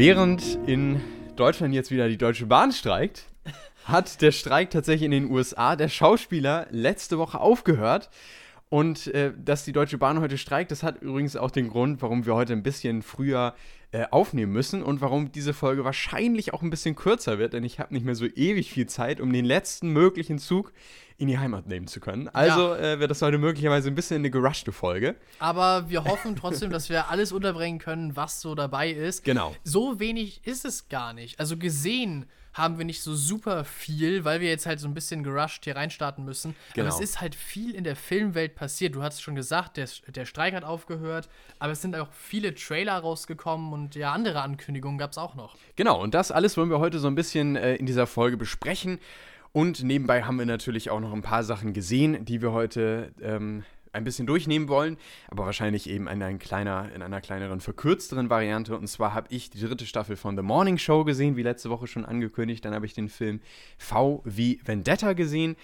Während in Deutschland jetzt wieder die Deutsche Bahn streikt, hat der Streik tatsächlich in den USA der Schauspieler letzte Woche aufgehört. Und äh, dass die Deutsche Bahn heute streikt, das hat übrigens auch den Grund, warum wir heute ein bisschen früher äh, aufnehmen müssen und warum diese Folge wahrscheinlich auch ein bisschen kürzer wird, denn ich habe nicht mehr so ewig viel Zeit, um den letzten möglichen Zug in die Heimat nehmen zu können. Also ja. äh, wird das heute möglicherweise ein bisschen eine gerushte Folge. Aber wir hoffen trotzdem, dass wir alles unterbringen können, was so dabei ist. Genau. So wenig ist es gar nicht. Also gesehen haben wir nicht so super viel, weil wir jetzt halt so ein bisschen gerusht hier reinstarten müssen. Genau. Aber es ist halt viel in der Filmwelt passiert. Du hast schon gesagt, der, der Streik hat aufgehört, aber es sind auch viele Trailer rausgekommen und ja, andere Ankündigungen gab es auch noch. Genau, und das alles wollen wir heute so ein bisschen äh, in dieser Folge besprechen. Und nebenbei haben wir natürlich auch noch ein paar Sachen gesehen, die wir heute ähm, ein bisschen durchnehmen wollen, aber wahrscheinlich eben in, ein kleiner, in einer kleineren, verkürzteren Variante. Und zwar habe ich die dritte Staffel von The Morning Show gesehen, wie letzte Woche schon angekündigt. Dann habe ich den Film V wie Vendetta gesehen.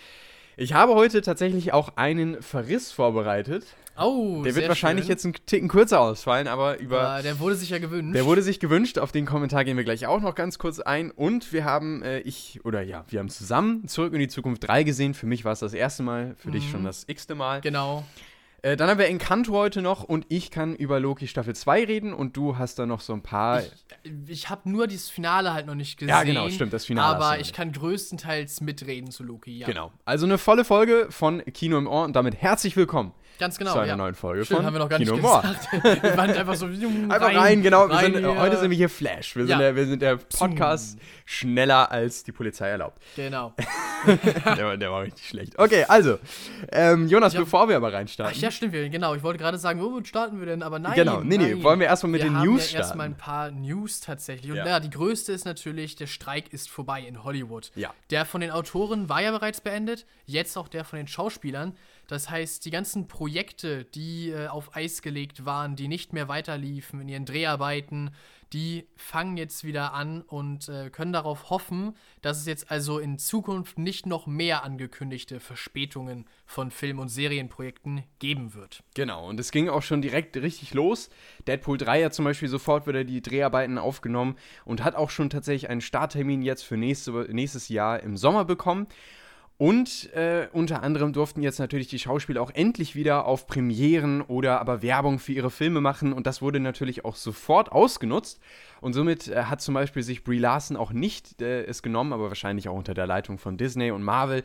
Ich habe heute tatsächlich auch einen Verriss vorbereitet. Oh, Der wird wahrscheinlich schön. jetzt einen Ticken kürzer ausfallen, aber über. Ja, der wurde sich ja gewünscht. Der wurde sich gewünscht. Auf den Kommentar gehen wir gleich auch noch ganz kurz ein. Und wir haben, äh, ich, oder ja, wir haben zusammen Zurück in die Zukunft 3 gesehen. Für mich war es das erste Mal, für mhm. dich schon das x-te Mal. Genau. Äh, dann haben wir Encanto heute noch und ich kann über Loki Staffel 2 reden und du hast da noch so ein paar. Ich, ich habe nur das Finale halt noch nicht gesehen. Ja, genau, stimmt, das Finale. Aber ich kann größtenteils mitreden zu Loki, ja. Genau. Also eine volle Folge von Kino im Ohr und damit herzlich willkommen Ganz genau. Zu einer ja. neuen Folge Stimmt, von haben wir noch gar Kino nicht gesagt. wir waren einfach so Einfach rein, rein genau. Rein sind, heute sind wir hier Flash. Wir, ja. sind, der, wir sind der Podcast schneller als die Polizei erlaubt. Genau. der, der, war richtig schlecht. Okay, also, ähm, Jonas, bevor wir aber reinstarten. Ach ja, stimmt, genau. Ich wollte gerade sagen, wo starten wir denn? Aber nein. Genau, nee, nein. nee, wollen wir erstmal mit wir den News ja starten. erstmal ein paar News tatsächlich. Und ja. ja, die größte ist natürlich, der Streik ist vorbei in Hollywood. Ja. Der von den Autoren war ja bereits beendet, jetzt auch der von den Schauspielern. Das heißt, die ganzen Projekte, die äh, auf Eis gelegt waren, die nicht mehr weiterliefen in ihren Dreharbeiten, die fangen jetzt wieder an und äh, können darauf hoffen, dass es jetzt also in Zukunft nicht noch mehr angekündigte Verspätungen von Film- und Serienprojekten geben wird. Genau, und es ging auch schon direkt richtig los. Deadpool 3 hat zum Beispiel sofort wieder die Dreharbeiten aufgenommen und hat auch schon tatsächlich einen Starttermin jetzt für nächste, nächstes Jahr im Sommer bekommen. Und äh, unter anderem durften jetzt natürlich die Schauspieler auch endlich wieder auf Premieren oder aber Werbung für ihre Filme machen. Und das wurde natürlich auch sofort ausgenutzt. Und somit äh, hat zum Beispiel sich Brie Larson auch nicht äh, es genommen, aber wahrscheinlich auch unter der Leitung von Disney und Marvel,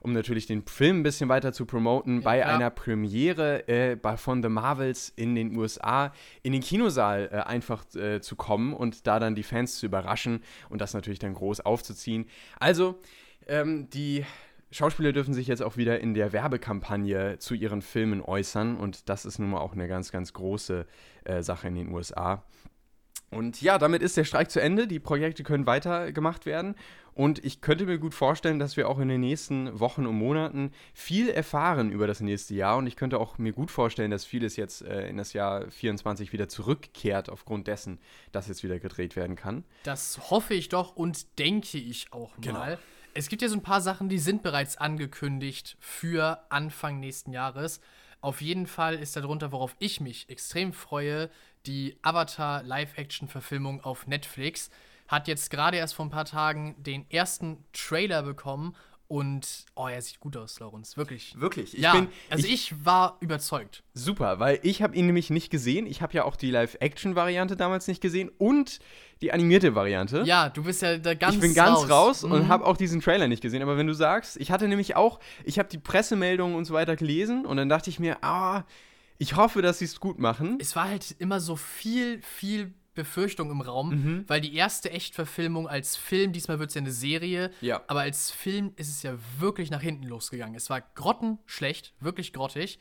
um natürlich den Film ein bisschen weiter zu promoten, ja, bei ja. einer Premiere äh, bei, von The Marvels in den USA in den Kinosaal äh, einfach äh, zu kommen und da dann die Fans zu überraschen und das natürlich dann groß aufzuziehen. Also, ähm, die Schauspieler dürfen sich jetzt auch wieder in der Werbekampagne zu ihren Filmen äußern und das ist nun mal auch eine ganz, ganz große äh, Sache in den USA. Und ja, damit ist der Streik zu Ende. Die Projekte können weitergemacht werden. Und ich könnte mir gut vorstellen, dass wir auch in den nächsten Wochen und Monaten viel erfahren über das nächste Jahr. Und ich könnte auch mir gut vorstellen, dass vieles jetzt äh, in das Jahr 24 wieder zurückkehrt, aufgrund dessen, dass jetzt wieder gedreht werden kann. Das hoffe ich doch und denke ich auch genau. mal. Genau. Es gibt ja so ein paar Sachen, die sind bereits angekündigt für Anfang nächsten Jahres. Auf jeden Fall ist darunter, worauf ich mich extrem freue, die Avatar Live-Action-Verfilmung auf Netflix. Hat jetzt gerade erst vor ein paar Tagen den ersten Trailer bekommen und oh, er sieht gut aus, Laurens. Wirklich. Wirklich. Ich ja, bin, also ich, ich, war überzeugt. Super, weil ich habe ihn nämlich nicht gesehen. Ich habe ja auch die Live-Action-Variante damals nicht gesehen und die animierte Variante. Ja, du bist ja da ganz raus. Ich bin ganz raus, raus und mhm. habe auch diesen Trailer nicht gesehen. Aber wenn du sagst, ich hatte nämlich auch, ich habe die Pressemeldungen und so weiter gelesen und dann dachte ich mir, ah, ich hoffe, dass sie es gut machen. Es war halt immer so viel, viel Befürchtung im Raum, mhm. weil die erste Echtverfilmung als Film, diesmal wird es ja eine Serie, ja. aber als Film ist es ja wirklich nach hinten losgegangen. Es war grottenschlecht, wirklich grottig.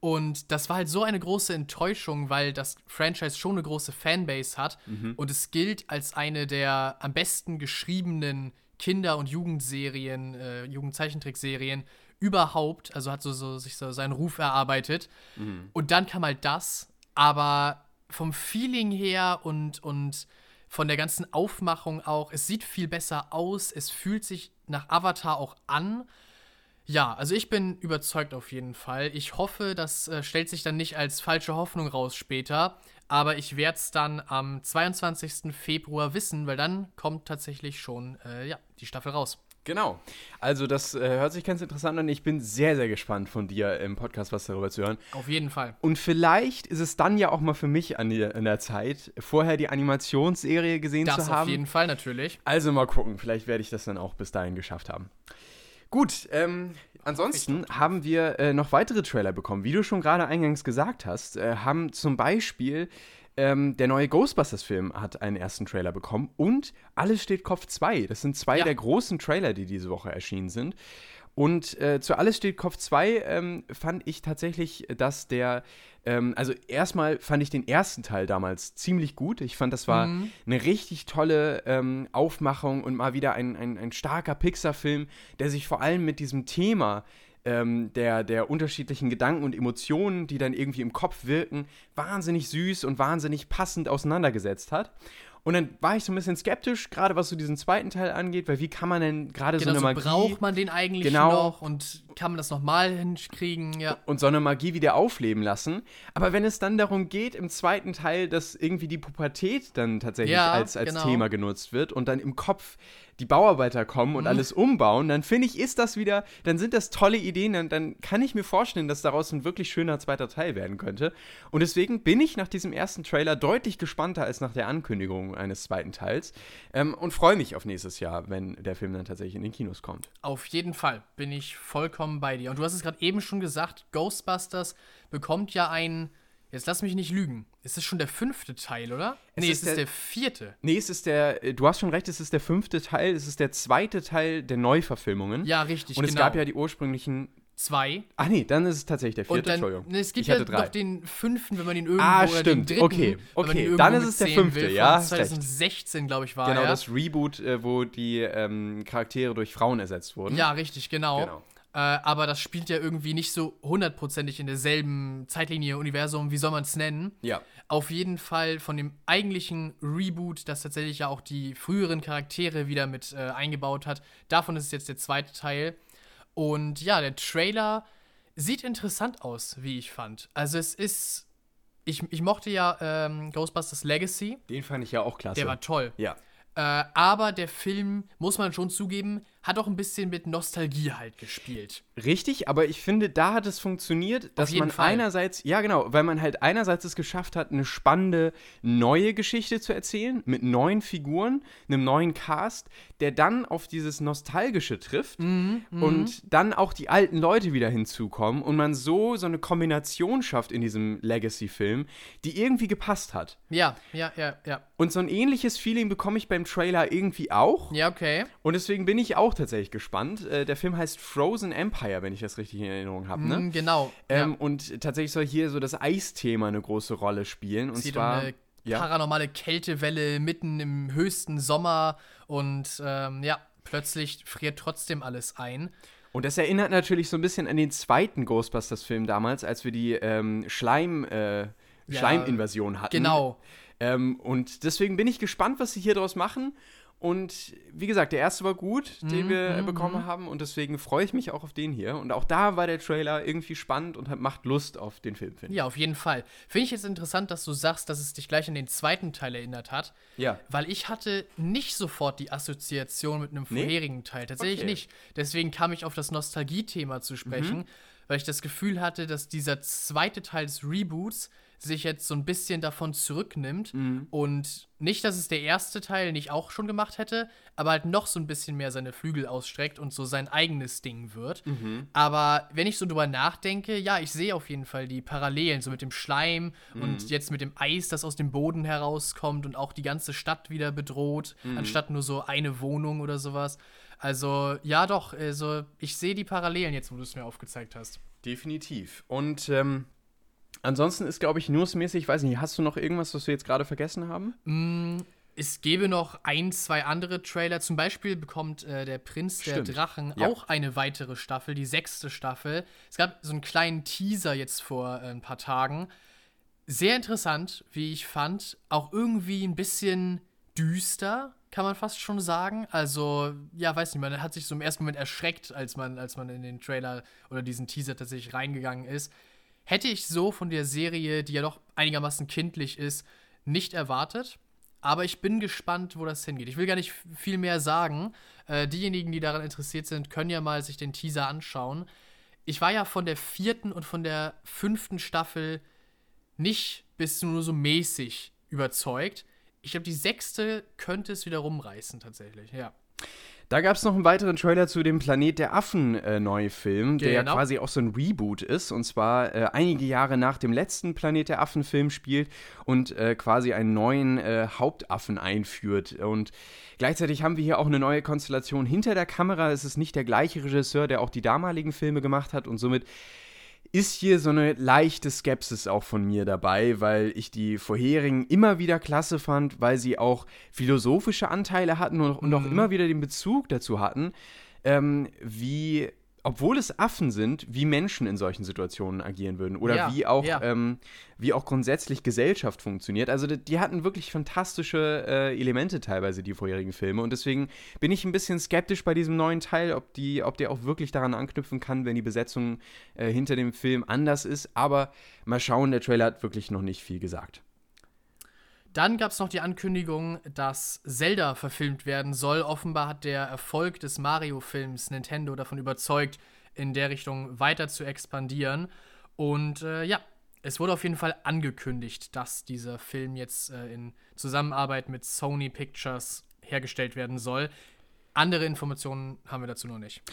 Und das war halt so eine große Enttäuschung, weil das Franchise schon eine große Fanbase hat mhm. und es gilt als eine der am besten geschriebenen Kinder- und Jugendserien, äh, Jugendzeichentrickserien überhaupt. Also hat so, so sich so seinen Ruf erarbeitet. Mhm. Und dann kam halt das, aber vom Feeling her und, und von der ganzen Aufmachung auch, es sieht viel besser aus, es fühlt sich nach Avatar auch an. Ja, also ich bin überzeugt auf jeden Fall. Ich hoffe, das äh, stellt sich dann nicht als falsche Hoffnung raus später. Aber ich werde es dann am 22. Februar wissen, weil dann kommt tatsächlich schon äh, ja, die Staffel raus. Genau. Also das äh, hört sich ganz interessant an. Ich bin sehr, sehr gespannt von dir im Podcast was darüber zu hören. Auf jeden Fall. Und vielleicht ist es dann ja auch mal für mich an, die, an der Zeit, vorher die Animationsserie gesehen Das zu auf haben. jeden Fall natürlich. Also mal gucken. Vielleicht werde ich das dann auch bis dahin geschafft haben. Gut, ähm, ansonsten haben wir äh, noch weitere Trailer bekommen. Wie du schon gerade eingangs gesagt hast, äh, haben zum Beispiel ähm, der neue Ghostbusters-Film hat einen ersten Trailer bekommen und Alles steht Kopf 2. Das sind zwei Ja. der großen Trailer, die diese Woche erschienen sind. Und äh, zu Alles steht Kopf 2 ähm, fand ich tatsächlich, dass der, ähm, also erstmal fand ich den ersten Teil damals ziemlich gut. Ich fand, das war eine richtig tolle ähm, Aufmachung und mal wieder ein, ein, ein starker Pixar-Film, der sich vor allem mit diesem Thema ähm, der, der unterschiedlichen Gedanken und Emotionen, die dann irgendwie im Kopf wirken, wahnsinnig süß und wahnsinnig passend auseinandergesetzt hat. Und dann war ich so ein bisschen skeptisch, gerade was so diesen zweiten Teil angeht, weil wie kann man denn gerade Genau, so eine so Magie braucht man den eigentlich Genau. noch und kann man das nochmal hinkriegen? Ja. und so eine Magie wieder aufleben lassen. Aber wenn es dann darum geht, im zweiten Teil, dass irgendwie die Pubertät dann tatsächlich Ja, als, als genau. Thema genutzt wird und dann im Kopf die Bauarbeiter kommen Mhm. und alles umbauen, dann finde ich, ist das wieder, dann sind das tolle Ideen, dann, dann kann ich mir vorstellen, dass daraus ein wirklich schöner zweiter Teil werden könnte. Und deswegen bin ich nach diesem ersten Trailer deutlich gespannter als nach der Ankündigung eines zweiten Teils ähm, und freue mich auf nächstes Jahr, wenn der Film dann tatsächlich in den Kinos kommt. Auf jeden Fall bin ich vollkommen bei dir. Und du hast es gerade eben schon gesagt, Ghostbusters bekommt ja ein. Jetzt lass mich nicht lügen. Ist es schon der fünfte Teil, oder? Es nee, ist es ist der- der vierte. Nee, es ist der, äh, du hast schon recht, es ist der fünfte Teil, es ist der zweite Teil der Neuverfilmungen. Ja, richtig, Und es genau. gab ja die ursprünglichen. Zwei. Ach nee, dann ist es tatsächlich der vierte, dann, Entschuldigung. es gibt ich ja noch den fünften, wenn man ihn irgendwo Ah, oder den stimmt. dritten, Okay, okay. Dann ist es der fünfte, will, ja, Von hast recht. 2016, glaube ich, war Genau, er. das Reboot, äh, wo die ähm, Charaktere durch Frauen ersetzt wurden. Ja, richtig, genau. Genau. Äh, aber das spielt ja irgendwie nicht so hundertprozentig in derselben Zeitlinie, Universum, wie soll man es nennen? Ja. Auf jeden Fall von dem eigentlichen Reboot, das tatsächlich ja auch die früheren Charaktere wieder mit äh, eingebaut hat. Davon ist es jetzt der zweite Teil. Und ja, der Trailer sieht interessant aus, wie ich fand. Also es ist. Ich, ich mochte ja ähm, Ghostbusters Legacy. Den fand ich ja auch klasse. Der war toll. ja. Äh, aber der Film, muss man schon zugeben, hat auch ein bisschen mit Nostalgie halt gespielt. Richtig, aber ich finde, da hat es funktioniert, dass man Fall. einerseits, ja genau, weil man halt einerseits es geschafft hat, eine spannende neue Geschichte zu erzählen, mit neuen Figuren, einem neuen Cast, der dann auf dieses Nostalgische trifft Mhm, und dann auch die alten Leute wieder hinzukommen und man so so eine Kombination schafft in diesem Legacy-Film, die irgendwie gepasst hat. Ja, ja, ja, ja. Und so ein ähnliches Feeling bekomme ich beim Trailer irgendwie auch. Ja, okay. Und deswegen bin ich auch tatsächlich gespannt. Äh, der Film heißt Frozen Empire, wenn ich das richtig in Erinnerung habe. Ne? Mm, genau. Ähm, ja. Und tatsächlich soll hier so das Eisthema eine große Rolle spielen. Und sieht zwar. eine ja. paranormale Kältewelle mitten im höchsten Sommer und ähm, ja, plötzlich friert trotzdem alles ein. Und das erinnert natürlich so ein bisschen an den zweiten Ghostbusters-Film damals, als wir die ähm, Schleim, äh, Ja, Schleiminvasion hatten. Genau. Ähm, und deswegen bin ich gespannt, was sie hier draus machen. Und wie gesagt, der erste war gut, den Mhm, wir äh, bekommen haben. Und deswegen freue ich mich auch auf den hier. Und auch da war der Trailer irgendwie spannend und hat, macht Lust auf den Film, finde ich. Ja, auf jeden Fall. Finde ich jetzt interessant, dass du sagst, dass es dich gleich an den zweiten Teil erinnert hat. Ja. Weil ich hatte nicht sofort die Assoziation mit einem Nee? vorherigen Teil. Tatsächlich Okay. Mhm. nicht. Deswegen kam ich auf das Nostalgie-Thema zu sprechen, weil ich das Gefühl hatte, dass dieser zweite Teil des Reboots sich jetzt so ein bisschen davon zurücknimmt Mhm. und nicht, dass es der erste Teil nicht auch schon gemacht hätte, aber halt noch so ein bisschen mehr seine Flügel ausstreckt und so sein eigenes Ding wird. Mhm. Aber wenn ich so drüber nachdenke, ja, ich sehe auf jeden Fall die Parallelen, so mit dem Schleim Mhm. und jetzt mit dem Eis, das aus dem Boden herauskommt und auch die ganze Stadt wieder bedroht, Mhm. anstatt nur so eine Wohnung oder sowas. Also, ja, doch, also ich sehe die Parallelen jetzt, wo du es mir aufgezeigt hast. Definitiv. Und ähm, ansonsten ist, glaube ich, newsmäßig, ich weiß nicht, hast du noch irgendwas, was wir jetzt gerade vergessen haben? Es gäbe noch ein, zwei andere Trailer. Zum Beispiel bekommt äh, der Prinz der Stimmt. Drachen Ja. auch eine weitere Staffel, die sechste Staffel. Es gab so einen kleinen Teaser jetzt vor äh, ein paar Tagen. Sehr interessant, wie ich fand. Auch irgendwie ein bisschen düster, kann man fast schon sagen. Also, ja, weiß nicht, man hat sich so im ersten Moment erschreckt, als man, als man in den Trailer oder diesen Teaser tatsächlich reingegangen ist. Hätte ich so von der Serie, die ja doch einigermaßen kindlich ist, nicht erwartet. Aber ich bin gespannt, wo das hingeht. Ich will gar nicht viel mehr sagen. Äh, diejenigen, die daran interessiert sind, können ja mal sich den Teaser anschauen. Ich war ja von der vierten und von der fünften Staffel nicht bis nur so mäßig überzeugt. Ich glaube, die sechste könnte es wieder rumreißen, tatsächlich, ja. Da gab es noch einen weiteren Trailer zu dem Planet der Affen äh, Neufilm, der ja Genau. quasi auch so ein Reboot ist und zwar äh, einige Jahre nach dem letzten Planet der Affen Film spielt und äh, quasi einen neuen äh, Hauptaffen einführt und gleichzeitig haben wir hier auch eine neue Konstellation hinter der Kamera. Es ist nicht der gleiche Regisseur, der auch die damaligen Filme gemacht hat und somit ist hier so eine leichte Skepsis auch von mir dabei, weil ich die vorherigen immer wieder klasse fand, weil sie auch philosophische Anteile hatten und, und auch Mhm. immer wieder den Bezug dazu hatten, ähm, wie, obwohl es Affen sind, wie Menschen in solchen Situationen agieren würden oder Ja, wie, auch, ja. ähm, wie auch grundsätzlich Gesellschaft funktioniert. Also die, die hatten wirklich fantastische äh, Elemente teilweise, die vorherigen Filme und deswegen bin ich ein bisschen skeptisch bei diesem neuen Teil, ob, die, ob der auch wirklich daran anknüpfen kann, wenn die Besetzung äh, hinter dem Film anders ist. Aber mal schauen, der Trailer hat wirklich noch nicht viel gesagt. Dann gab es noch die Ankündigung, dass Zelda verfilmt werden soll. Offenbar hat der Erfolg des Mario-Films Nintendo davon überzeugt, in der Richtung weiter zu expandieren. Und äh, ja, es wurde auf jeden Fall angekündigt, dass dieser Film jetzt äh, in Zusammenarbeit mit Sony Pictures hergestellt werden soll. Andere Informationen haben wir dazu noch nicht.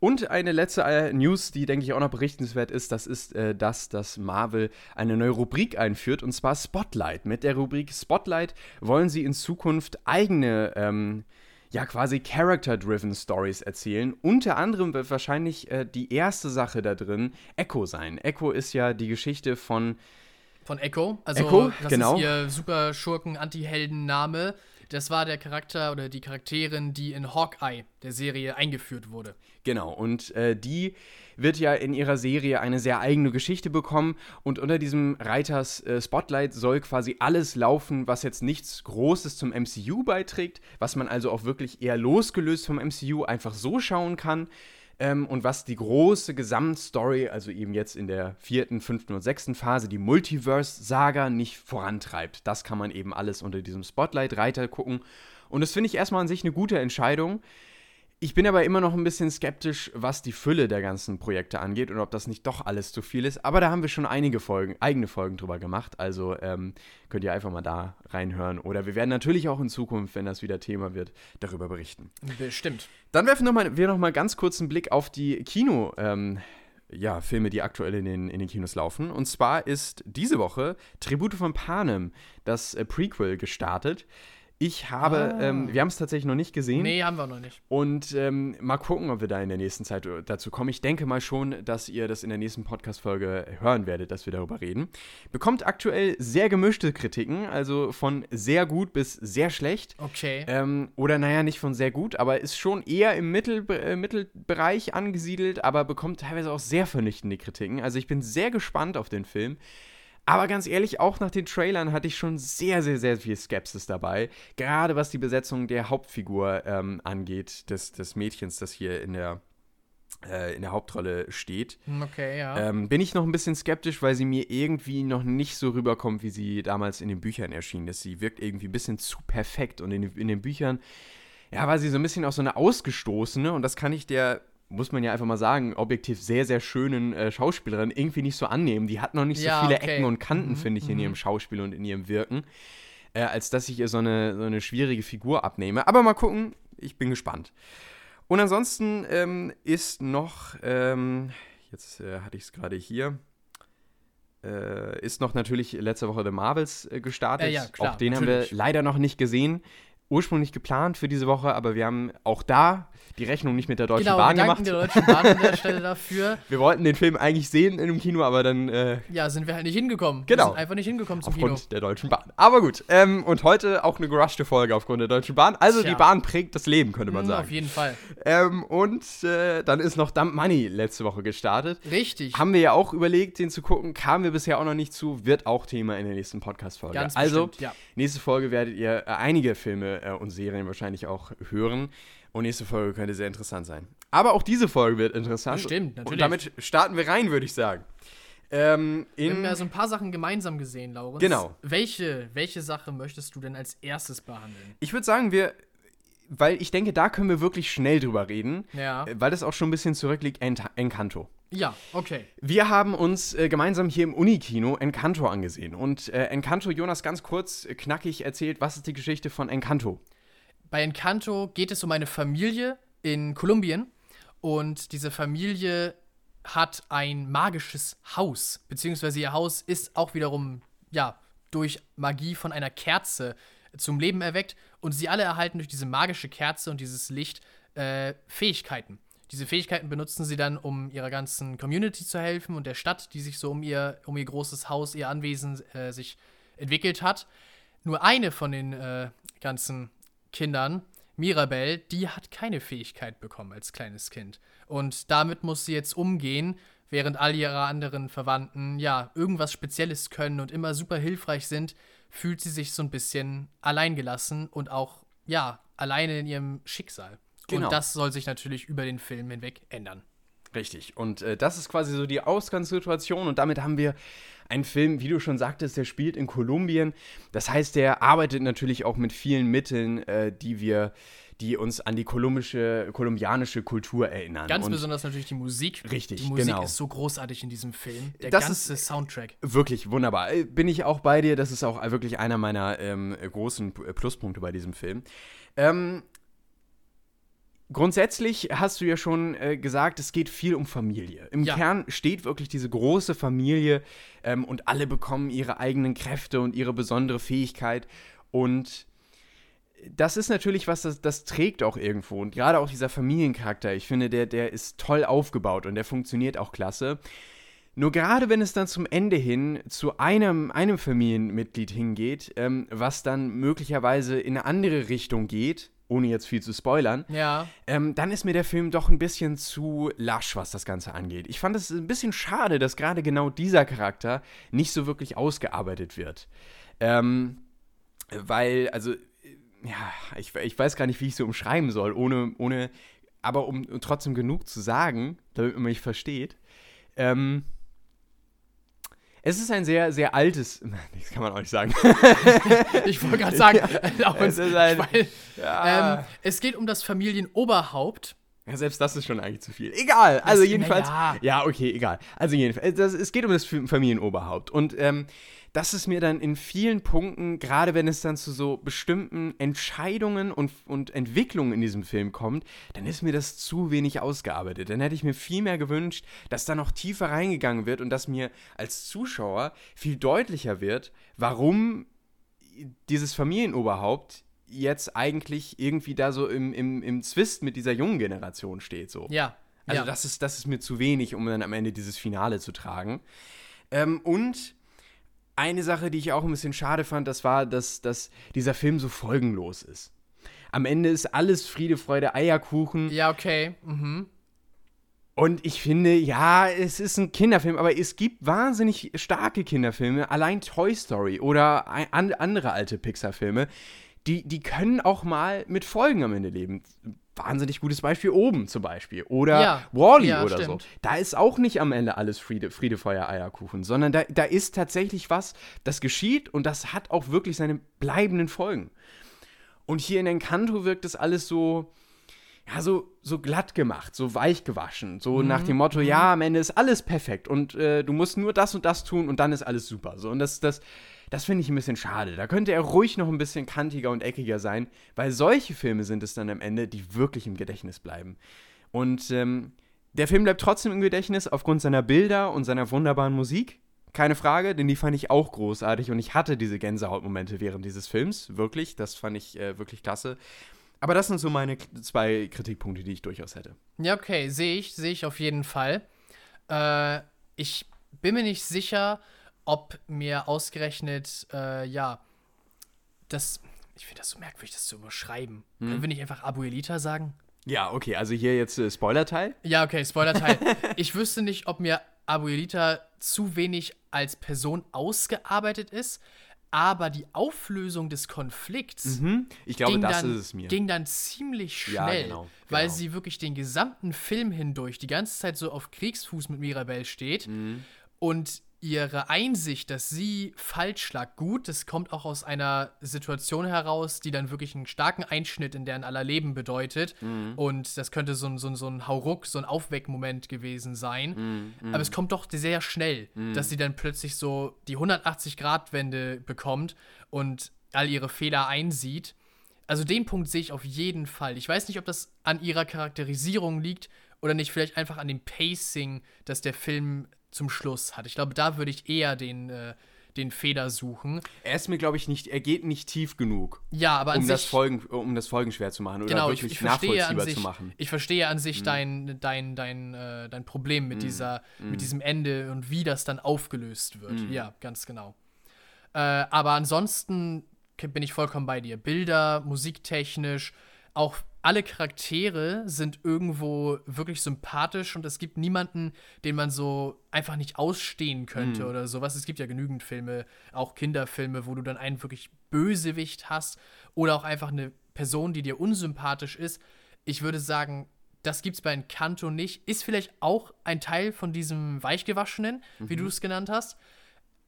Und eine letzte äh, News, die, denke ich, auch noch berichtenswert ist, das ist, äh, dass das Marvel eine neue Rubrik einführt, und zwar Spotlight. Mit der Rubrik Spotlight wollen sie in Zukunft eigene, ähm, ja, quasi Character-driven Stories erzählen. Unter anderem wird wahrscheinlich äh, die erste Sache da drin Echo sein. Echo ist ja die Geschichte von Von Echo. Also, Echo, das genau. ist ihr super Schurken-Anti-Helden-Name. Das war der Charakter oder die Charakterin, die in Hawkeye, der Serie, eingeführt wurde. Genau, und äh, die wird ja in ihrer Serie eine sehr eigene Geschichte bekommen und unter diesem Reiters äh, Spotlight soll quasi alles laufen, was jetzt nichts Großes zum MCU beiträgt, was man also auch wirklich eher losgelöst vom MCU einfach so schauen kann ähm, und was die große Gesamtstory, also eben jetzt in der vierten, fünften und sechsten Phase, die Multiverse-Saga nicht vorantreibt. Das kann man eben alles unter diesem Spotlight-Reiter gucken und das finde ich erstmal an sich eine gute Entscheidung. Ich bin aber immer noch ein bisschen skeptisch, was die Fülle der ganzen Projekte angeht und ob das nicht doch alles zu viel ist. Aber da haben wir schon einige Folgen, eigene Folgen drüber gemacht. Also ähm, könnt ihr einfach mal da reinhören. Oder wir werden natürlich auch in Zukunft, wenn das wieder Thema wird, darüber berichten. Bestimmt. Dann werfen noch mal, wir noch mal ganz kurz einen Blick auf die Kino. Ähm, ja, Filme, die aktuell in den, in den Kinos laufen. Und zwar ist diese Woche Tribute von Panem, das äh, Prequel, gestartet. Ich habe, Ah. ähm, wir haben es tatsächlich noch nicht gesehen. Nee, haben wir noch nicht. Und ähm, mal gucken, ob wir da in der nächsten Zeit äh, dazu kommen. Ich denke mal schon, dass ihr das in der nächsten Podcast-Folge hören werdet, dass wir darüber reden. Bekommt aktuell sehr gemischte Kritiken, also von sehr gut bis sehr schlecht. Okay. Ähm, oder naja, nicht von sehr gut, aber ist schon eher im Mittel, äh, Mittelbereich angesiedelt, aber bekommt teilweise auch sehr vernichtende Kritiken. Also ich bin sehr gespannt auf den Film. Aber ganz ehrlich, auch nach den Trailern hatte ich schon sehr, sehr, sehr viel Skepsis dabei. Gerade was die Besetzung der Hauptfigur ähm, angeht, des, des Mädchens, das hier in der, äh, in der Hauptrolle steht. Okay, ja. Ähm, bin ich noch ein bisschen skeptisch, weil sie mir irgendwie noch nicht so rüberkommt, wie sie damals in den Büchern erschienen ist. Sie wirkt irgendwie ein bisschen zu perfekt und in, in den Büchern, ja, war sie so ein bisschen auch so eine Ausgestoßene und das kann ich der, muss man ja einfach mal sagen, objektiv sehr, sehr schönen äh, Schauspielerin irgendwie nicht so annehmen. Die hat noch nicht Ja, so viele okay. Ecken und Kanten, Mhm, finde ich, in mhm. ihrem Schauspiel und in ihrem Wirken, äh, als dass ich ihr so eine, so eine schwierige Figur abnehme. Aber mal gucken, ich bin gespannt. Und ansonsten ähm, ist noch, ähm, jetzt äh, hatte ich es gerade hier, äh, ist noch natürlich letzte Woche The Marvels äh, gestartet. Ja, klar, auch den natürlich. haben wir leider noch nicht gesehen. Ursprünglich geplant für diese Woche, aber wir haben auch da die Rechnung nicht mit der Deutschen genau, Bahn wir gemacht. der Deutschen Bahn an der Stelle dafür. Wir wollten den Film eigentlich sehen in dem Kino, aber dann äh, Ja, sind wir halt nicht hingekommen. Genau. Wir sind einfach nicht hingekommen zum aufgrund Kino. der Deutschen Bahn. Aber gut, ähm, und heute auch eine gerushte Folge aufgrund der Deutschen Bahn. Also Tja. die Bahn prägt das Leben, könnte man Hm, sagen. Auf jeden Fall. Ähm, und äh, dann ist noch Dump Money letzte Woche gestartet. Richtig. Haben wir ja auch überlegt, den zu gucken, kamen wir bisher auch noch nicht zu, wird auch Thema in der nächsten Podcast-Folge. Ganz also, bestimmt, ja. nächste Folge werdet ihr äh, einige Filme äh, und Serien wahrscheinlich auch hören. Und nächste Folge könnte sehr interessant sein. Aber auch diese Folge wird interessant. Bestimmt, natürlich. Und damit starten wir rein, würde ich sagen. Ähm, Wir haben ja so ein paar Sachen gemeinsam gesehen, Laurens. Genau. Welche, welche Sache möchtest du denn als erstes behandeln? ich würde sagen, wir, weil ich denke, da können wir wirklich schnell drüber reden, Ja. weil das auch schon ein bisschen zurückliegt, Encanto. Ja, okay. Wir haben uns äh, gemeinsam hier im Unikino Encanto angesehen. Und äh, Encanto, Jonas, ganz kurz, äh, knackig erzählt, was ist die Geschichte von Encanto? Bei Encanto geht es um eine Familie in Kolumbien und diese Familie hat ein magisches Haus, beziehungsweise ihr Haus ist auch wiederum, ja, durch Magie von einer Kerze zum Leben erweckt und sie alle erhalten durch diese magische Kerze und dieses Licht äh, Fähigkeiten. Diese Fähigkeiten benutzen sie dann, um ihrer ganzen Community zu helfen und der Stadt, die sich so um ihr, um ihr großes Haus, ihr Anwesen äh, sich entwickelt hat. Nur eine von den äh, ganzen Kindern, Mirabelle, die hat keine Fähigkeit bekommen als kleines Kind. Und damit muss sie jetzt umgehen, während all ihre anderen Verwandten ja irgendwas Spezielles können und immer super hilfreich sind, fühlt sie sich so ein bisschen alleingelassen und auch ja alleine in ihrem Schicksal. Genau. Und das soll sich natürlich über den Film hinweg ändern. Richtig. Und äh, das ist quasi so die Ausgangssituation. Und damit haben wir einen Film, wie du schon sagtest, der spielt in Kolumbien. Das heißt, der arbeitet natürlich auch mit vielen Mitteln, äh, die wir, die uns an die kolumbische, kolumbianische Kultur erinnern. Ganz Und besonders natürlich die Musik. Richtig, Die Musik genau. ist so großartig in diesem Film. Der Das ganze Soundtrack. Wirklich wunderbar. Äh, Bin ich auch bei dir. Das ist auch wirklich einer meiner ähm, großen P- Pluspunkte bei diesem Film. Ähm, grundsätzlich hast du ja schon äh, gesagt, es geht viel um Familie. Im Ja. Kern steht wirklich diese große Familie ähm, und alle bekommen ihre eigenen Kräfte und ihre besondere Fähigkeit. Und das ist natürlich was, das, das trägt auch irgendwo. Und gerade auch dieser Familiencharakter, ich finde, der, der ist toll aufgebaut und der funktioniert auch klasse. Nur gerade wenn es dann zum Ende hin zu einem, einem Familienmitglied hingeht, ähm, was dann möglicherweise in eine andere Richtung geht, ohne jetzt viel zu spoilern, Ja. ähm, dann ist mir der Film doch ein bisschen zu lasch, was das Ganze angeht. Ich fand es ein bisschen schade, dass gerade genau dieser Charakter nicht so wirklich ausgearbeitet wird. Ähm, weil, also, ja, ich, ich weiß gar nicht, wie ich so umschreiben soll, ohne, ohne, aber um trotzdem genug zu sagen, damit man mich versteht. Ähm, es ist ein sehr, sehr altes, das kann man auch nicht sagen. Ich wollte gerade sagen, Laurens, Es ein- weil, Ja. ähm, es geht um das Familienoberhaupt. Ja, selbst das ist schon eigentlich zu viel. Egal. Also Das- jedenfalls. na Ja, okay, egal. Also jedenfalls, das, es geht um das Familienoberhaupt. Und ähm, das ist mir dann in vielen Punkten, gerade wenn es dann zu so bestimmten Entscheidungen und, und Entwicklungen in diesem Film kommt, dann ist mir das zu wenig ausgearbeitet. Dann hätte ich mir viel mehr gewünscht, dass da noch tiefer reingegangen wird und dass mir als Zuschauer viel deutlicher wird, warum dieses Familienoberhaupt jetzt eigentlich irgendwie da so im, im, im Zwist mit dieser jungen Generation steht. So. Ja. Also ja. das, ist, das ist mir zu wenig, um dann am Ende dieses Finale zu tragen. Ähm, und eine Sache, die ich auch ein bisschen schade fand, das war, dass, dass dieser Film so folgenlos ist. Am Ende ist alles Friede, Freude, Eierkuchen. ja, okay. Mhm. Und ich finde, ja, es ist ein Kinderfilm, aber es gibt wahnsinnig starke Kinderfilme. Allein Toy Story oder andere alte Pixar-Filme, die, die können auch mal mit Folgen am Ende leben. Wahnsinnig gutes Beispiel oben zum Beispiel. Oder Ja, Wally ja, oder stimmt. so. Da ist auch nicht am Ende alles Friede, Friede Feuer, Eierkuchen, sondern da, da ist tatsächlich was, das geschieht und das hat auch wirklich seine bleibenden Folgen. Und hier in Encanto wirkt das alles so, ja, so, so glatt gemacht, so weich gewaschen. So nach dem Motto, ja, am Ende ist alles perfekt und äh, du musst nur das und das tun und dann ist alles super. So, und das, das, das finde ich ein bisschen schade. Da könnte er ruhig noch ein bisschen kantiger und eckiger sein, weil solche Filme sind es dann am Ende, die wirklich im Gedächtnis bleiben. Und ähm, der Film bleibt trotzdem im Gedächtnis aufgrund seiner Bilder und seiner wunderbaren Musik. Keine Frage, denn die fand ich auch großartig und ich hatte diese Gänsehautmomente während dieses Films. Wirklich, das fand ich äh, wirklich klasse. Aber das sind so meine zwei Kritikpunkte, die ich durchaus hätte. Ja, okay, sehe ich, sehe ich auf jeden Fall. Äh, ich bin mir nicht sicher, ob mir ausgerechnet, äh, ja, das, ich finde das so merkwürdig, das zu überschreiben. Können wir nicht einfach Abuelita sagen? Ja, okay, also hier jetzt äh, Spoilerteil. Ja, okay, Spoilerteil. ich wüsste nicht, ob mir Abuelita zu wenig als Person ausgearbeitet ist, aber die Auflösung des Konflikts Ich glaube, ging, das dann, ist es mir. ging dann ziemlich schnell, Ja, genau, weil genau. sie wirklich den gesamten Film hindurch die ganze Zeit so auf Kriegsfuß mit Mirabelle steht. Mhm. Und ihre Einsicht, dass sie falsch lag, gut, das kommt auch aus einer Situation heraus, die dann wirklich einen starken Einschnitt in deren aller Leben bedeutet. Mhm. Und das könnte so ein, so, ein, so ein Hauruck, so ein Aufweckmoment gewesen sein. Mhm. Aber es kommt doch sehr schnell, dass sie dann plötzlich so die 180-Grad-Wende bekommt und all ihre Fehler einsieht. Also den Punkt sehe ich auf jeden Fall. Ich weiß nicht, ob das an ihrer Charakterisierung liegt oder nicht, vielleicht einfach an dem Pacing, das der Film zum Schluss hat. Ich glaube, da würde ich eher den, äh, den Fehler suchen. Er ist mir, glaube ich, nicht, er geht nicht tief genug, Ja, aber um das. Folgen, um das Folgen schwer zu machen oder Genau, ich, wirklich ich an nachvollziehbar sich, zu machen. ich verstehe an sich dein, dein, dein, äh, dein Problem mit, dieser, mit diesem Ende und wie das dann aufgelöst wird. Ja, ganz genau. Äh, aber ansonsten bin ich vollkommen bei dir. Bilder, musiktechnisch, auch alle Charaktere sind irgendwo wirklich sympathisch und es gibt niemanden, den man so einfach nicht ausstehen könnte oder sowas. Es gibt ja genügend Filme, auch Kinderfilme, wo du dann einen wirklich Bösewicht hast oder auch einfach eine Person, die dir unsympathisch ist. Ich würde sagen, das gibt's bei Encanto nicht. Ist vielleicht auch ein Teil von diesem Weichgewaschenen, wie du es genannt hast.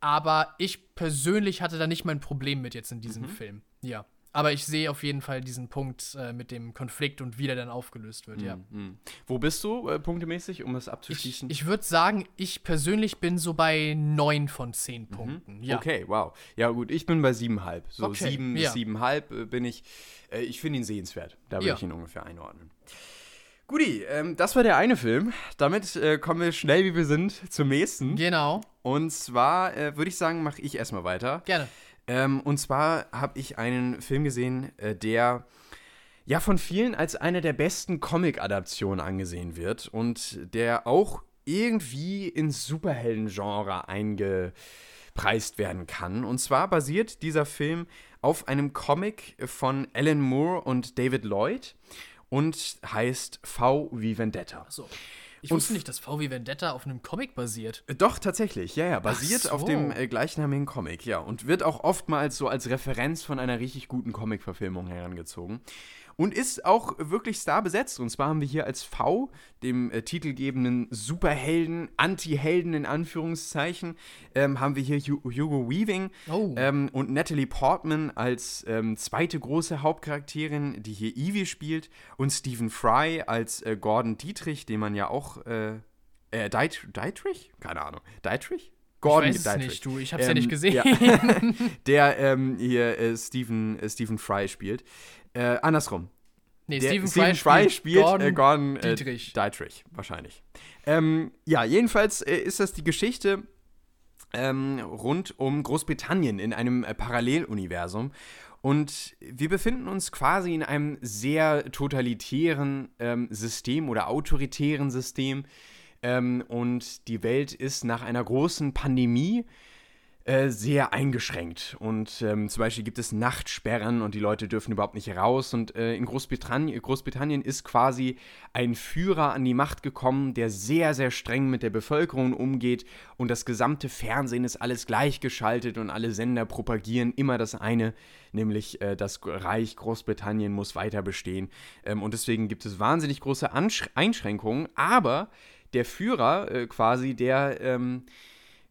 Aber ich persönlich hatte da nicht mein Problem mit jetzt in diesem Film. Ja. Aber ich sehe auf jeden Fall diesen Punkt äh, mit dem Konflikt und wie der dann aufgelöst wird, ja. Hm. Wo bist du äh, punktemäßig, um das Ich, abzuschließen? ich würde sagen, ich persönlich bin so bei 9 von 10 Punkten. Ja. Okay, wow. Ja, gut, ich bin bei siebeneinhalb. So Okay, sieben ja. bis siebeneinhalb äh, bin ich. Äh, ich finde ihn sehenswert. Da würde Ja. ich ihn ungefähr einordnen. Guti, ähm, das war der eine Film. Damit äh, kommen wir schnell, wie wir sind, zum nächsten. Genau. Und zwar äh, würde ich sagen, mache ich erstmal weiter. Gerne. Ähm, und zwar habe ich einen Film gesehen, äh, der ja von vielen als eine der besten Comic-Adaptionen angesehen wird und der auch irgendwie ins Superhelden-Genre eingepreist werden kann. Und zwar basiert dieser Film auf einem Comic von Alan Moore und David Lloyd und heißt V wie Vendetta. So. Ich Und wusste nicht, dass VW Vendetta auf einem Comic basiert. Äh, Doch, tatsächlich, ja, ja. Basiert so. auf dem äh, gleichnamigen Comic, ja. Und wird auch oftmals so als Referenz von einer richtig guten Comic-Verfilmung herangezogen. Und ist auch wirklich star besetzt. Und zwar haben wir hier als V, dem äh, titelgebenden Superhelden, Anti-Helden in Anführungszeichen, ähm, haben wir hier Hu Hugo Weaving Oh. ähm, und Natalie Portman als ähm, zweite große Hauptcharakterin, die hier Evie spielt. Und Stephen Fry als äh, Gordon Dietrich, den man ja auch äh, äh, Deit Dietrich? Keine Ahnung. Dietrich? Gordon ich weiß es Dietrich. nicht, du. Ich hab's ja Ähm, nicht gesehen. ja. Der ähm, hier äh, Stephen, äh, Stephen Fry spielt. Äh, andersrum. Nee, Der Stephen, Stephen Fry, spielt Gordon, Gordon, äh, Gordon äh, Dietrich. Dietrich, wahrscheinlich. Ähm, ja, jedenfalls äh, ist das die Geschichte ähm, rund um Großbritannien in einem äh, Paralleluniversum. Und wir befinden uns quasi in einem sehr totalitären ähm, System oder autoritären System. Ähm, und die Welt ist nach einer großen Pandemie äh, sehr eingeschränkt. Und ähm, zum Beispiel gibt es Nachtsperren und die Leute dürfen überhaupt nicht raus. Und äh, in Großbritannien, Großbritannien ist quasi ein Führer an die Macht gekommen, der sehr, sehr streng mit der Bevölkerung umgeht. Und das gesamte Fernsehen ist alles gleichgeschaltet und alle Sender propagieren immer das eine, nämlich äh, das Reich Großbritannien muss weiter bestehen. Ähm, und deswegen gibt es wahnsinnig große Ansch Einschränkungen. Aber der Führer äh, quasi, der. Ähm,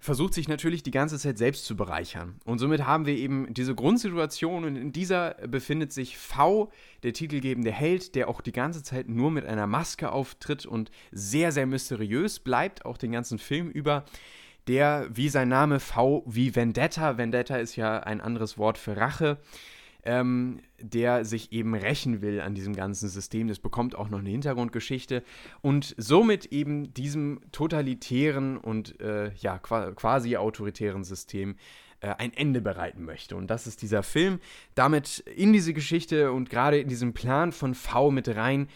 versucht sich natürlich die ganze Zeit selbst zu bereichern. Und somit haben wir eben diese Grundsituation und in dieser befindet sich V, der titelgebende Held, der auch die ganze Zeit nur mit einer Maske auftritt und sehr, sehr mysteriös bleibt, auch den ganzen Film über. Der, wie sein Name V, wie Vendetta, Vendetta ist ja ein anderes Wort für Rache, ähm, der sich eben rächen will an diesem ganzen System. Das bekommt auch noch eine Hintergrundgeschichte und somit eben diesem totalitären und äh, ja, qua quasi autoritären System äh, ein Ende bereiten möchte. Und das ist dieser Film. Damit in diese Geschichte und gerade in diesem Plan von V mit rein.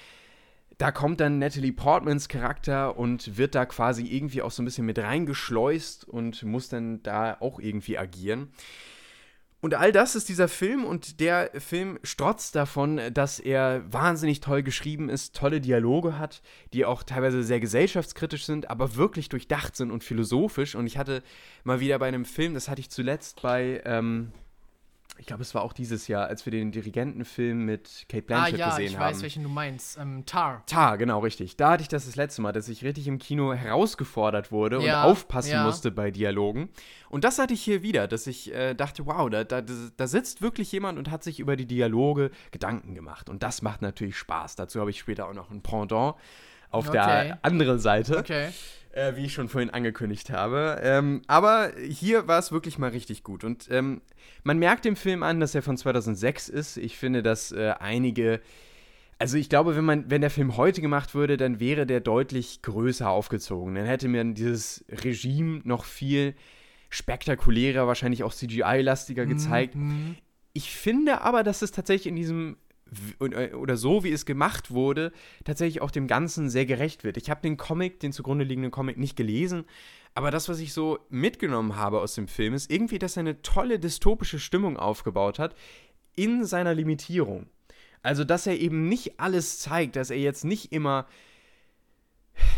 Da kommt dann Natalie Portmans Charakter und wird da quasi irgendwie auch so ein bisschen mit reingeschleust und muss dann da auch irgendwie agieren. Und all das ist dieser Film und der Film strotzt davon, dass er wahnsinnig toll geschrieben ist, tolle Dialoge hat, die auch teilweise sehr gesellschaftskritisch sind, aber wirklich durchdacht sind und philosophisch. Und ich hatte mal wieder bei einem Film, das hatte ich zuletzt bei, ähm, ich glaube, es war auch dieses Jahr, als wir den Dirigentenfilm mit Kate Blanchett ah, ja, gesehen ich haben. weiß, welchen du meinst. Ähm, Tar. Tar, genau, richtig. Da hatte ich das das letzte Mal, dass ich richtig im Kino herausgefordert wurde Ja, und aufpassen ja. musste bei Dialogen. Und das hatte ich hier wieder, dass ich äh, dachte, wow, da, da, da sitzt wirklich jemand und hat sich über die Dialoge Gedanken gemacht. Und das macht natürlich Spaß. Dazu habe ich später auch noch ein Pendant auf Okay. der anderen Seite Okay. Äh, wie ich schon vorhin angekündigt habe. Ähm, aber hier war es wirklich mal richtig gut. Und ähm, man merkt dem Film an, dass er von 2006 ist. Ich finde, dass äh, einige. Also ich glaube, wenn man, wenn der Film heute gemacht würde, dann wäre der deutlich größer aufgezogen. Dann hätte man dieses Regime noch viel spektakulärer, wahrscheinlich auch CGI-lastiger gezeigt. Mhm. Ich finde aber, dass es tatsächlich in diesem oder so wie es gemacht wurde, tatsächlich auch dem Ganzen sehr gerecht wird. Ich habe den Comic, den zugrunde liegenden Comic, nicht gelesen, aber das, was ich so mitgenommen habe aus dem Film, ist irgendwie, dass er eine tolle dystopische Stimmung aufgebaut hat in seiner Limitierung. Also, dass er eben nicht alles zeigt, dass er jetzt nicht immer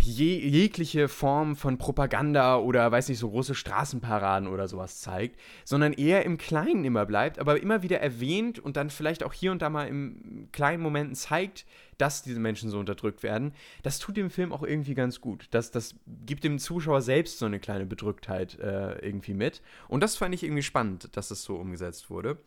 je, jegliche Form von Propaganda oder, weiß nicht, so große Straßenparaden oder sowas zeigt, sondern eher im Kleinen immer bleibt, aber immer wieder erwähnt und dann vielleicht auch hier und da mal im kleinen Momenten zeigt, dass diese Menschen so unterdrückt werden. Das tut dem Film auch irgendwie ganz gut. Das, das gibt dem Zuschauer selbst so eine kleine Bedrücktheit äh, irgendwie mit. Und das fand ich irgendwie spannend, dass das so umgesetzt wurde.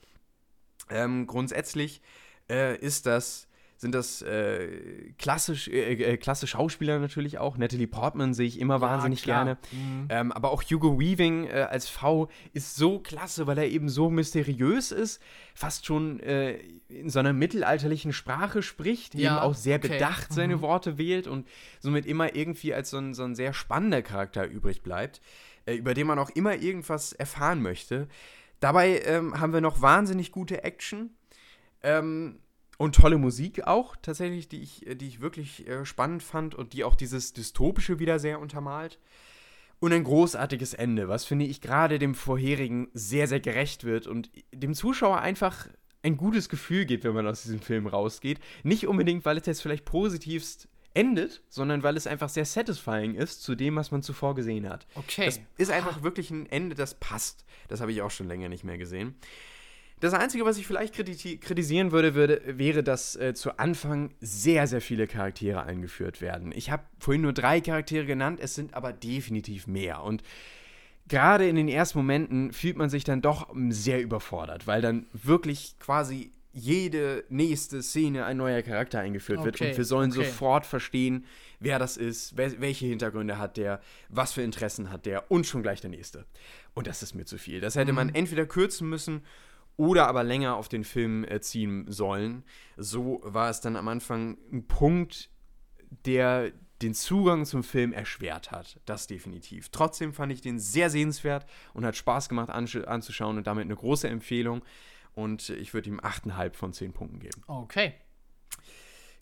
Ähm, grundsätzlich äh, ist das, sind das äh, klassisch, äh, äh, klasse Schauspieler natürlich auch. Natalie Portman sehe ich immer wahnsinnig klar. gerne. Mhm. Ähm, aber auch Hugo Weaving äh, als V ist so klasse, weil er eben so mysteriös ist, fast schon äh, in so einer mittelalterlichen Sprache spricht, Ja, eben auch sehr okay. bedacht seine Mhm. Worte wählt und somit immer irgendwie als so ein, so ein sehr spannender Charakter übrig bleibt, äh, über den man auch immer irgendwas erfahren möchte. Dabei ähm, haben wir noch wahnsinnig gute Action. Ähm, und tolle Musik auch, tatsächlich, die ich, äh, die ich wirklich äh, spannend fand und die auch dieses Dystopische wieder sehr untermalt. Und ein großartiges Ende, was finde ich gerade dem vorherigen sehr, sehr gerecht wird und dem Zuschauer einfach ein gutes Gefühl gibt, wenn man aus diesem Film rausgeht. Nicht unbedingt, weil es jetzt vielleicht positivst endet, sondern weil es einfach sehr satisfying ist zu dem, was man zuvor gesehen hat. Okay. Das ist einfach wirklich ein Ende, das passt. Das habe ich auch schon länger nicht mehr gesehen. Das Einzige, was ich vielleicht kriti kritisieren würde, würde, wäre, dass äh, zu Anfang sehr, sehr viele Charaktere eingeführt werden. Ich habe vorhin nur drei Charaktere genannt, es sind aber definitiv mehr. Und gerade in den ersten Momenten fühlt man sich dann doch ähm, sehr überfordert, weil dann wirklich quasi jede nächste Szene ein neuer Charakter eingeführt wird Okay, und wir sollen okay. sofort verstehen, wer das ist, wel welche Hintergründe hat der, was für Interessen hat der und schon gleich der nächste. Und das ist mir zu viel. Das hätte man entweder kürzen müssen oder aber länger auf den Film äh, ziehen sollen. So war es dann am Anfang ein Punkt, der den Zugang zum Film erschwert hat. Das definitiv. Trotzdem fand ich den sehr sehenswert und hat Spaß gemacht anzuschauen und damit eine große Empfehlung. Und ich würde ihm 8,5 von 10 Punkten geben. Okay.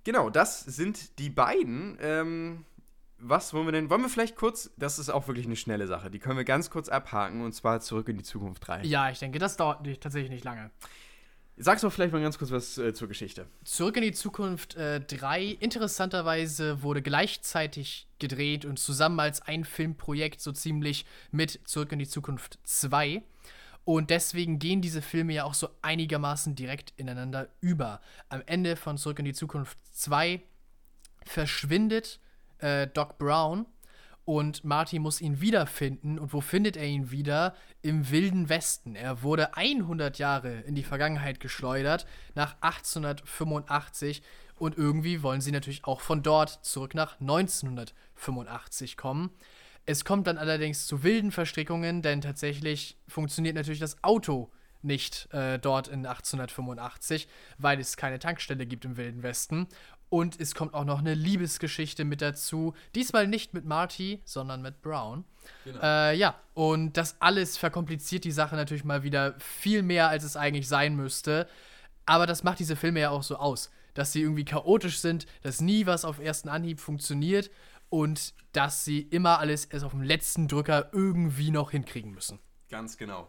Genau, das sind die beiden. Ähm, was wollen wir denn? Wollen wir vielleicht kurz, das ist auch wirklich eine schnelle Sache, die können wir ganz kurz abhaken und zwar zurück in die Zukunft 3. Ja, ich denke, das dauert nicht, tatsächlich nicht lange. Sag's doch vielleicht mal ganz kurz was äh, zur Geschichte. Zurück in die Zukunft 3, interessanterweise wurde gleichzeitig gedreht und zusammen als ein Filmprojekt so ziemlich mit Zurück in die Zukunft 2. Und deswegen gehen diese Filme ja auch so einigermaßen direkt ineinander über. Am Ende von Zurück in die Zukunft 2 verschwindet äh, Doc Brown und Marty muss ihn wiederfinden. Und wo findet er ihn wieder? Im Wilden Westen. Er wurde 100 Jahre in die Vergangenheit geschleudert, nach 1885. Und irgendwie wollen sie natürlich auch von dort zurück nach 1985 kommen. Es kommt dann allerdings zu wilden Verstrickungen, denn tatsächlich funktioniert natürlich das Auto nicht äh, dort in 1885, weil es keine Tankstelle gibt im Wilden Westen. Und es kommt auch noch eine Liebesgeschichte mit dazu. Diesmal nicht mit Marty, sondern mit Brown. Äh, ja, und das alles verkompliziert die Sache natürlich mal wieder viel mehr, als es eigentlich sein müsste. Aber das macht diese Filme ja auch so aus, dass sie irgendwie chaotisch sind, dass nie was auf ersten Anhieb funktioniert und dass sie immer alles erst auf dem letzten Drücker irgendwie noch hinkriegen müssen. Ganz genau.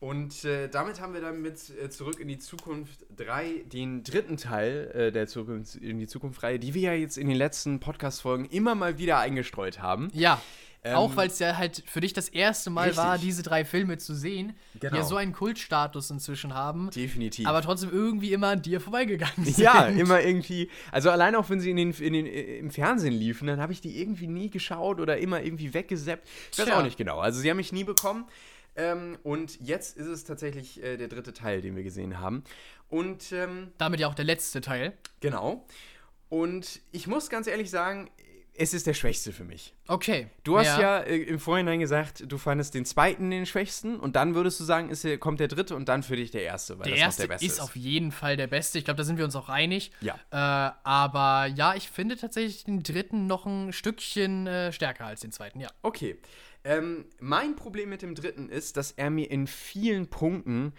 Und äh, damit haben wir dann mit äh, Zurück in die Zukunft 3 den dritten Teil äh, der Zurück in die Zukunft-Reihe, die wir ja jetzt in den letzten Podcast-Folgen immer mal wieder eingestreut haben. Ja, Ähm, Auch weil es ja halt für dich das erste Mal Richtig. war, diese drei Filme zu sehen, die Genau. ja so einen Kultstatus inzwischen haben, Definitiv. aber trotzdem irgendwie immer an dir vorbeigegangen sind. ja, immer irgendwie. Also allein auch wenn sie in den, in den, äh, im Fernsehen liefen, dann habe ich die irgendwie nie geschaut oder immer irgendwie weggesappt. Ich weiß Tja. auch nicht genau. Also sie haben mich nie bekommen. Ähm, und jetzt ist es tatsächlich äh, der dritte Teil, den wir gesehen haben. Und ähm, Damit ja auch der letzte Teil. genau. Und ich muss ganz ehrlich sagen, es ist der schwächste für mich. Okay. Du hast ja, äh, im Vorhinein gesagt, du fandest den zweiten den schwächsten und dann würdest du sagen, ist, kommt der dritte und dann für dich der erste, weil Der das noch erste der beste ist auf jeden Fall der beste. Ich glaube, da sind wir uns auch einig. Ja. Äh, aber ja, ich finde tatsächlich den dritten noch ein Stückchen äh, stärker als den zweiten, ja. Okay. Ähm, mein Problem mit dem dritten ist, dass er mir in vielen Punkten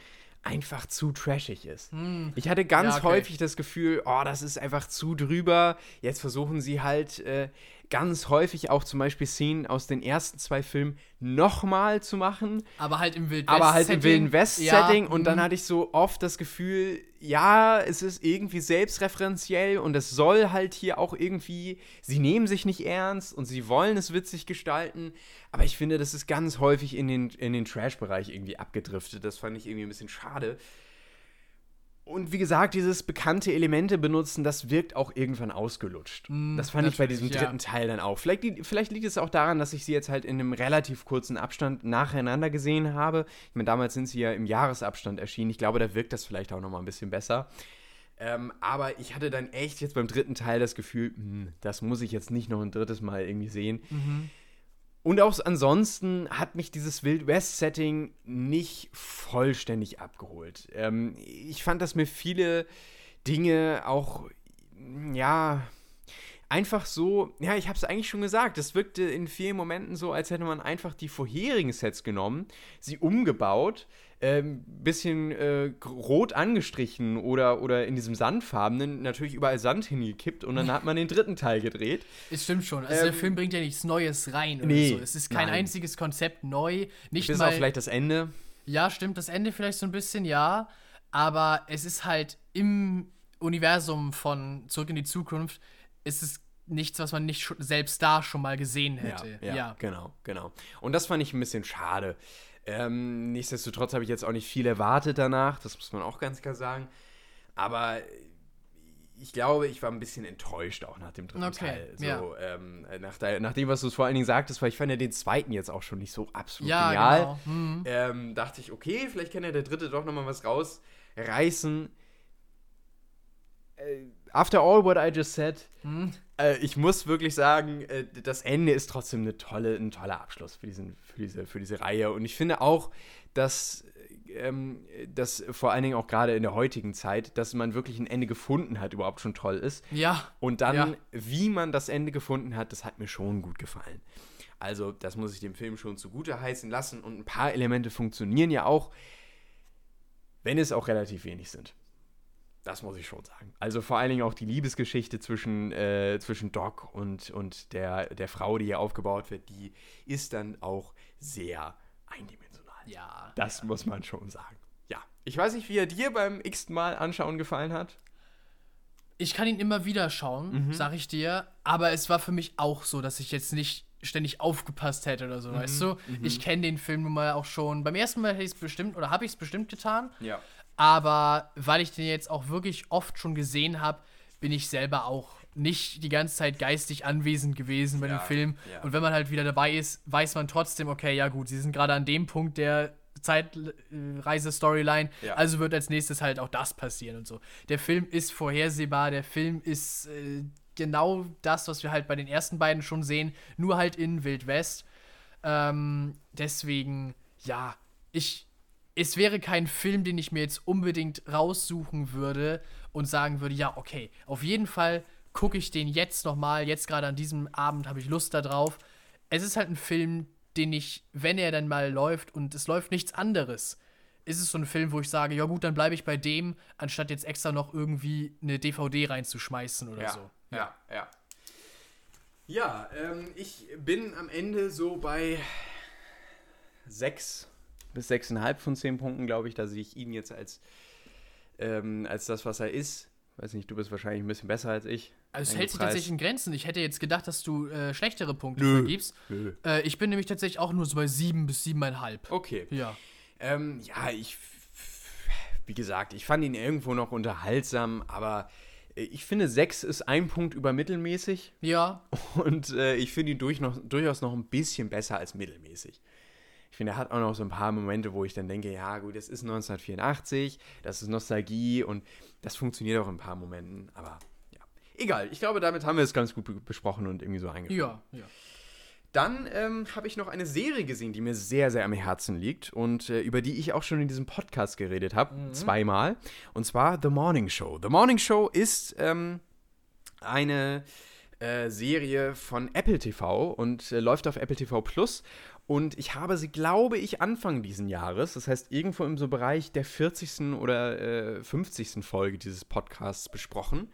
einfach zu trashig ist. Ich hatte ganz Ja, okay. häufig das Gefühl, oh, das ist einfach zu drüber. Jetzt versuchen sie halt äh, ganz häufig auch zum Beispiel Szenen aus den ersten zwei Filmen nochmal zu machen. Aber halt im Wild West. aber halt im Wilden West-Setting Ja, und dann mhm. hatte ich so oft das Gefühl, ja, es ist irgendwie selbstreferenziell und es soll halt hier auch irgendwie, sie nehmen sich nicht ernst und sie wollen es witzig gestalten, aber ich finde, das ist ganz häufig in den, in den Trash-Bereich irgendwie abgedriftet. Das fand ich irgendwie ein bisschen schade. Und wie gesagt, dieses bekannte Elemente benutzen, das wirkt auch irgendwann ausgelutscht. das fand ich bei diesem Mm, ja. dritten Teil dann auch. Vielleicht, vielleicht liegt es auch daran, dass ich sie jetzt halt in einem relativ kurzen Abstand nacheinander gesehen habe. Ich meine, damals sind sie ja im Jahresabstand erschienen. Ich glaube, da wirkt das vielleicht auch noch mal ein bisschen besser. Ähm, aber ich hatte dann echt jetzt beim dritten Teil das Gefühl, hm, das muss ich jetzt nicht noch ein drittes Mal irgendwie sehen. Und auch ansonsten hat mich dieses Wild West-Setting nicht vollständig abgeholt. Ähm, ich fand, dass mir viele Dinge auch, ja, einfach so, ja, ich habe es eigentlich schon gesagt, es wirkte in vielen Momenten so, als hätte man einfach die vorherigen Sets genommen, sie umgebaut, ähm, bisschen äh, rot angestrichen oder, oder in diesem sandfarbenen natürlich überall Sand hingekippt und dann hat man den dritten Teil gedreht. Es stimmt schon. Also der Ähm, Film bringt ja nichts Neues rein oder nee, so. Es ist kein nein. einziges Konzept neu. Nicht Bis mal. auf vielleicht das Ende. Ja, stimmt, das Ende vielleicht so ein bisschen, ja. Aber es ist halt im Universum von Zurück in die Zukunft, ist es nichts, was man nicht selbst da schon mal gesehen hätte. Ja, ja, genau, genau. Und das fand ich ein bisschen schade. Ähm, nichtsdestotrotz habe ich jetzt auch nicht viel erwartet danach, das muss man auch ganz klar sagen. Aber ich glaube, ich war ein bisschen enttäuscht auch nach dem dritten Okay, Teil. So, ja. ähm, nach, de nach dem, was du vor allen Dingen sagtest, weil ich fand ja den zweiten jetzt auch schon nicht so absolut Ja, genial. genau. Mhm. Ähm, dachte ich, okay, vielleicht kann ja der dritte doch nochmal was rausreißen. Äh, after all what I just said, Hm. Äh, ich muss wirklich sagen, äh, das Ende ist trotzdem eine tolle, ein toller Abschluss für, diesen, für, diese, für diese Reihe. Und ich finde auch, dass, ähm, dass vor allen Dingen auch gerade in der heutigen Zeit, dass man wirklich ein Ende gefunden hat, überhaupt schon toll ist. Ja. Und dann, Ja. wie man das Ende gefunden hat, das hat mir schon gut gefallen. Also, das muss ich dem Film schon zugute heißen lassen. Und ein paar Elemente funktionieren ja auch, wenn es auch relativ wenig sind. Das muss ich schon sagen. Also vor allen Dingen auch die Liebesgeschichte zwischen, äh, zwischen Doc und, und der, der Frau, die hier aufgebaut wird, die ist dann auch sehr eindimensional. Ja. Das muss man schon sagen. Ja. Ich weiß nicht, wie er dir beim x Mal anschauen gefallen hat. Ich kann ihn immer wieder schauen, Mhm. sag ich dir. Aber es war für mich auch so, dass ich jetzt nicht ständig aufgepasst hätte oder Mhm. so, weißt du? Ich kenne den Film nun mal auch schon. Beim ersten Mal hätte ich es bestimmt oder habe ich es bestimmt getan. Ja. Aber weil ich den jetzt auch wirklich oft schon gesehen habe, bin ich selber auch nicht die ganze Zeit geistig anwesend gewesen bei Ja, dem Film. ja. Und wenn man halt wieder dabei ist, weiß man trotzdem, okay, ja gut, sie sind gerade an dem Punkt der Zeitreise-Storyline, Ja. also wird als nächstes halt auch das passieren und so. Der Film ist vorhersehbar, der Film ist äh, genau das, was wir halt bei den ersten beiden schon sehen, nur halt in Wild West. Ähm, deswegen, ja, ich. Es wäre kein Film, den ich mir jetzt unbedingt raussuchen würde und sagen würde, ja, okay, auf jeden Fall gucke ich den jetzt nochmal, jetzt gerade an diesem Abend habe ich Lust darauf. Es ist halt ein Film, den ich, wenn er dann mal läuft und es läuft nichts anderes, ist es so ein Film, wo ich sage, ja gut, dann bleibe ich bei dem, anstatt jetzt extra noch irgendwie eine DVD reinzuschmeißen oder ja, so. Ja, ja. Ja, ähm, ich bin am Ende so bei sechs bis sechseinhalb von zehn Punkten, glaube ich. Da sehe ich ihn jetzt als, ähm, als das, was er ist. Weiß nicht, du bist wahrscheinlich ein bisschen besser als ich. Also es hält sich tatsächlich in Grenzen. Ich hätte jetzt gedacht, dass du äh, schlechtere Punkte Nö. vergibst. Nö. Äh, ich bin nämlich tatsächlich auch nur so bei sieben bis siebeneinhalb. Okay. Ja. Ähm, ja, ich. Wie gesagt, ich fand ihn irgendwo noch unterhaltsam, aber äh, ich finde, 6 ist ein Punkt über mittelmäßig Ja. und äh, ich finde ihn durch noch, durchaus noch ein bisschen besser als mittelmäßig. Ich finde, er hat auch noch so ein paar Momente, wo ich dann denke, ja gut, das ist 1984, das ist Nostalgie und das funktioniert auch in ein paar Momenten, aber ja. Egal, ich glaube, damit haben wir es ganz gut be besprochen und irgendwie so eingeführt. Ja. ja. Dann ähm, habe ich noch eine Serie gesehen, die mir sehr, sehr am Herzen liegt und äh, über die ich auch schon in diesem Podcast geredet habe, zweimal. Und zwar The Morning Show. The Morning Show ist ähm, eine äh, Serie von Apple TV und äh, läuft auf Apple TV Plus. Und ich habe sie, glaube ich, Anfang diesen Jahres, das heißt irgendwo im so Bereich der 40. oder äh, 50. Folge dieses Podcasts besprochen.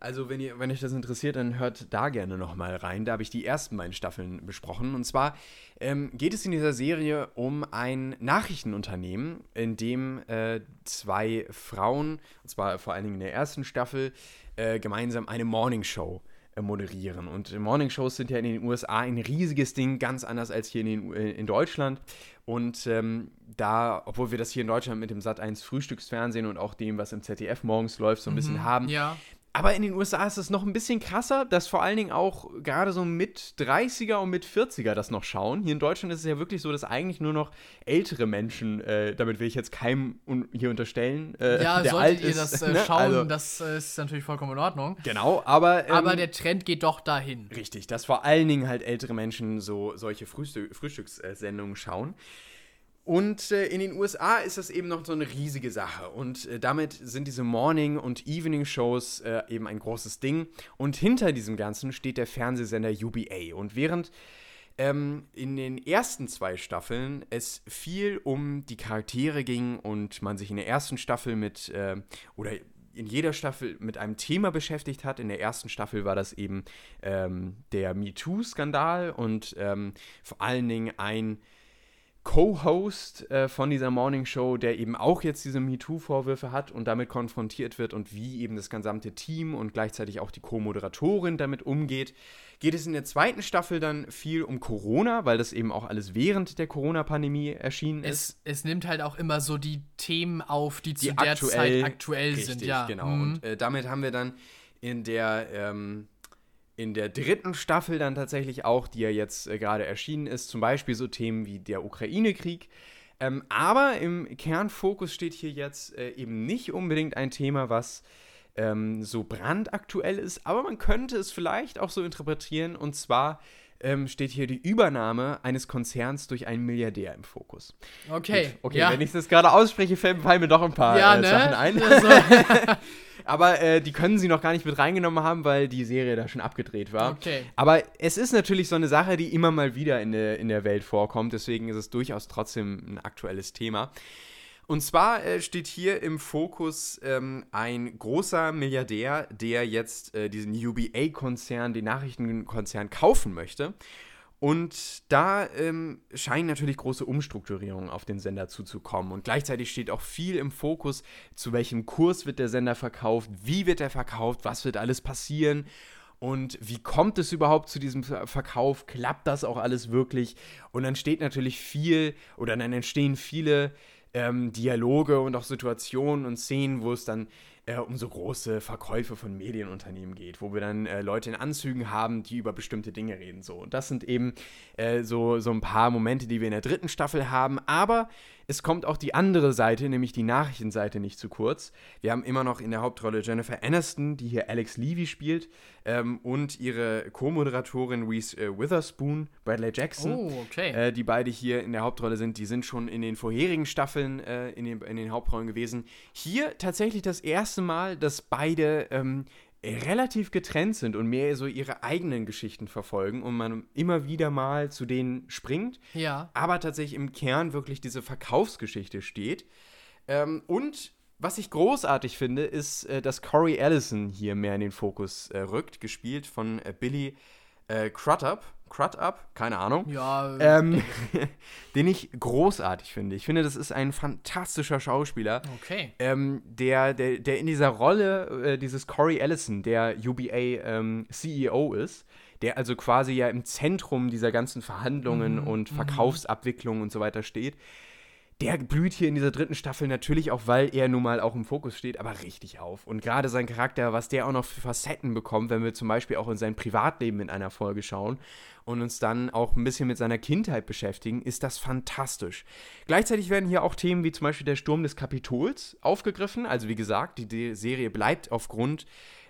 Also, wenn, ihr, wenn euch das interessiert, dann hört da gerne nochmal rein. Da habe ich die ersten beiden Staffeln besprochen. Und zwar ähm, geht es in dieser Serie um ein Nachrichtenunternehmen, in dem äh, zwei Frauen, und zwar vor allen Dingen in der ersten Staffel, äh, gemeinsam eine Morningshow äh, moderieren. Und Morningshows sind ja in den USA ein riesiges Ding, ganz anders als hier in, den, äh, in Deutschland. Und ähm, da, obwohl wir das hier in Deutschland mit dem Sat1 Frühstücksfernsehen und auch dem, was im ZDF morgens läuft, so ein bisschen haben, Ja. Aber in den USA ist es noch ein bisschen krasser, dass vor allen Dingen auch gerade so mit 30er und mit 40er das noch schauen. Hier in Deutschland ist es ja wirklich so, dass eigentlich nur noch ältere Menschen, äh, damit will ich jetzt keinem hier unterstellen, äh, Ja, der solltet alt ihr ist, das äh, ne? schauen, Also, das äh, ist natürlich vollkommen in Ordnung. genau, aber, ähm, Aber der Trend geht doch dahin. Richtig, dass vor allen Dingen halt ältere Menschen so solche Frühstück Frühstückssendungen schauen. Und äh, in den USA ist das eben noch so eine riesige Sache. Und äh, damit sind diese Morning- und Evening-Shows äh, eben ein großes Ding. Und hinter diesem Ganzen steht der Fernsehsender UBA. Und während ähm, in den ersten zwei Staffeln es viel um die Charaktere ging und man sich in der ersten Staffel mit, äh, oder in jeder Staffel mit einem Thema beschäftigt hat. In der ersten Staffel war das eben ähm, der MeToo-Skandal und ähm, vor allen Dingen ein Co-Host äh, von dieser Morning Show, der eben auch jetzt diese MeToo-Vorwürfe hat und damit konfrontiert wird und wie eben das gesamte Team und gleichzeitig auch die Co-Moderatorin damit umgeht, geht es in der zweiten Staffel dann viel um Corona, weil das eben auch alles während der Corona-Pandemie erschienen ist. Es, es nimmt halt auch immer so die Themen auf, die zu die der aktuell, Zeit aktuell richtig, sind. Ja, genau. Mhm. Und äh, damit haben wir dann in der ähm, in der dritten Staffel dann tatsächlich auch, die ja jetzt äh, gerade erschienen ist, zum Beispiel so Themen wie der Ukraine-Krieg. Ähm, aber im Kernfokus steht hier jetzt äh, eben nicht unbedingt ein Thema, was ähm, so brandaktuell ist, aber man könnte es vielleicht auch so interpretieren. Und zwar ähm, steht hier die Übernahme eines Konzerns durch einen Milliardär im Fokus. okay. Gut, okay, ja. wenn ich das gerade ausspreche, fallen mir doch ein paar ja, äh, ne? Sachen ein. Also, Aber äh, die können sie noch gar nicht mit reingenommen haben, weil die Serie da schon abgedreht war. Okay. Aber es ist natürlich so eine Sache, die immer mal wieder in der, in der Welt vorkommt. Deswegen ist es durchaus trotzdem ein aktuelles Thema. Und zwar äh, steht hier im Fokus ähm, ein großer Milliardär, der jetzt äh, diesen UBA-Konzern, den Nachrichtenkonzern, kaufen möchte. Und da ähm, scheinen natürlich große Umstrukturierungen auf den Sender zuzukommen. Und gleichzeitig steht auch viel im Fokus, zu welchem Kurs wird der Sender verkauft, wie wird er verkauft, was wird alles passieren. Und wie kommt es überhaupt zu diesem Ver- Verkauf? Klappt das auch alles wirklich? Und dann steht natürlich viel oder dann entstehen viele ähm, Dialoge und auch Situationen und Szenen, wo es dann äh, um so große Verkäufe von Medienunternehmen geht, wo wir dann äh, Leute in Anzügen haben, die über bestimmte Dinge reden. So. Und das sind eben äh, so, so ein paar Momente, die wir in der dritten Staffel haben. Aber es kommt auch die andere Seite, nämlich die Nachrichtenseite, nicht zu kurz. Wir haben immer noch in der Hauptrolle Jennifer Aniston, die hier Alex Levy spielt, ähm, und ihre Co-Moderatorin Reese äh, Witherspoon, Bradley Jackson oh, okay. äh, die beide hier in der Hauptrolle sind, die sind schon in den vorherigen Staffeln äh, in, den, in den Hauptrollen gewesen. Hier tatsächlich das erste Mal, dass beide ähm, relativ getrennt sind und mehr so ihre eigenen Geschichten verfolgen und man immer wieder mal zu denen springt, ja. aber tatsächlich im Kern wirklich diese Verkaufsgeschichte steht. Ähm, und was ich großartig finde, ist, äh, dass Corey Allison hier mehr in den Fokus äh, rückt, gespielt von äh, Billy äh, Crudup, Crudup, keine Ahnung. Ja, Ähm, den ich großartig finde. Ich finde, das ist ein fantastischer Schauspieler. okay. Ähm, der, der, der in dieser Rolle äh, dieses Corey Ellison, der UBA ähm, CEO ist, der also quasi ja im Zentrum dieser ganzen Verhandlungen und Verkaufsabwicklung und so weiter steht, der blüht hier in dieser dritten Staffel natürlich auch, weil er nun mal auch im Fokus steht, aber richtig auf. Und gerade sein Charakter, was der auch noch für Facetten bekommt, wenn wir zum Beispiel auch in sein Privatleben in einer Folge schauen und uns dann auch ein bisschen mit seiner Kindheit beschäftigen, ist das fantastisch. Gleichzeitig werden hier auch Themen wie zum Beispiel der Sturm des Kapitols aufgegriffen. Also wie gesagt, die, Serie bleibt aufgrund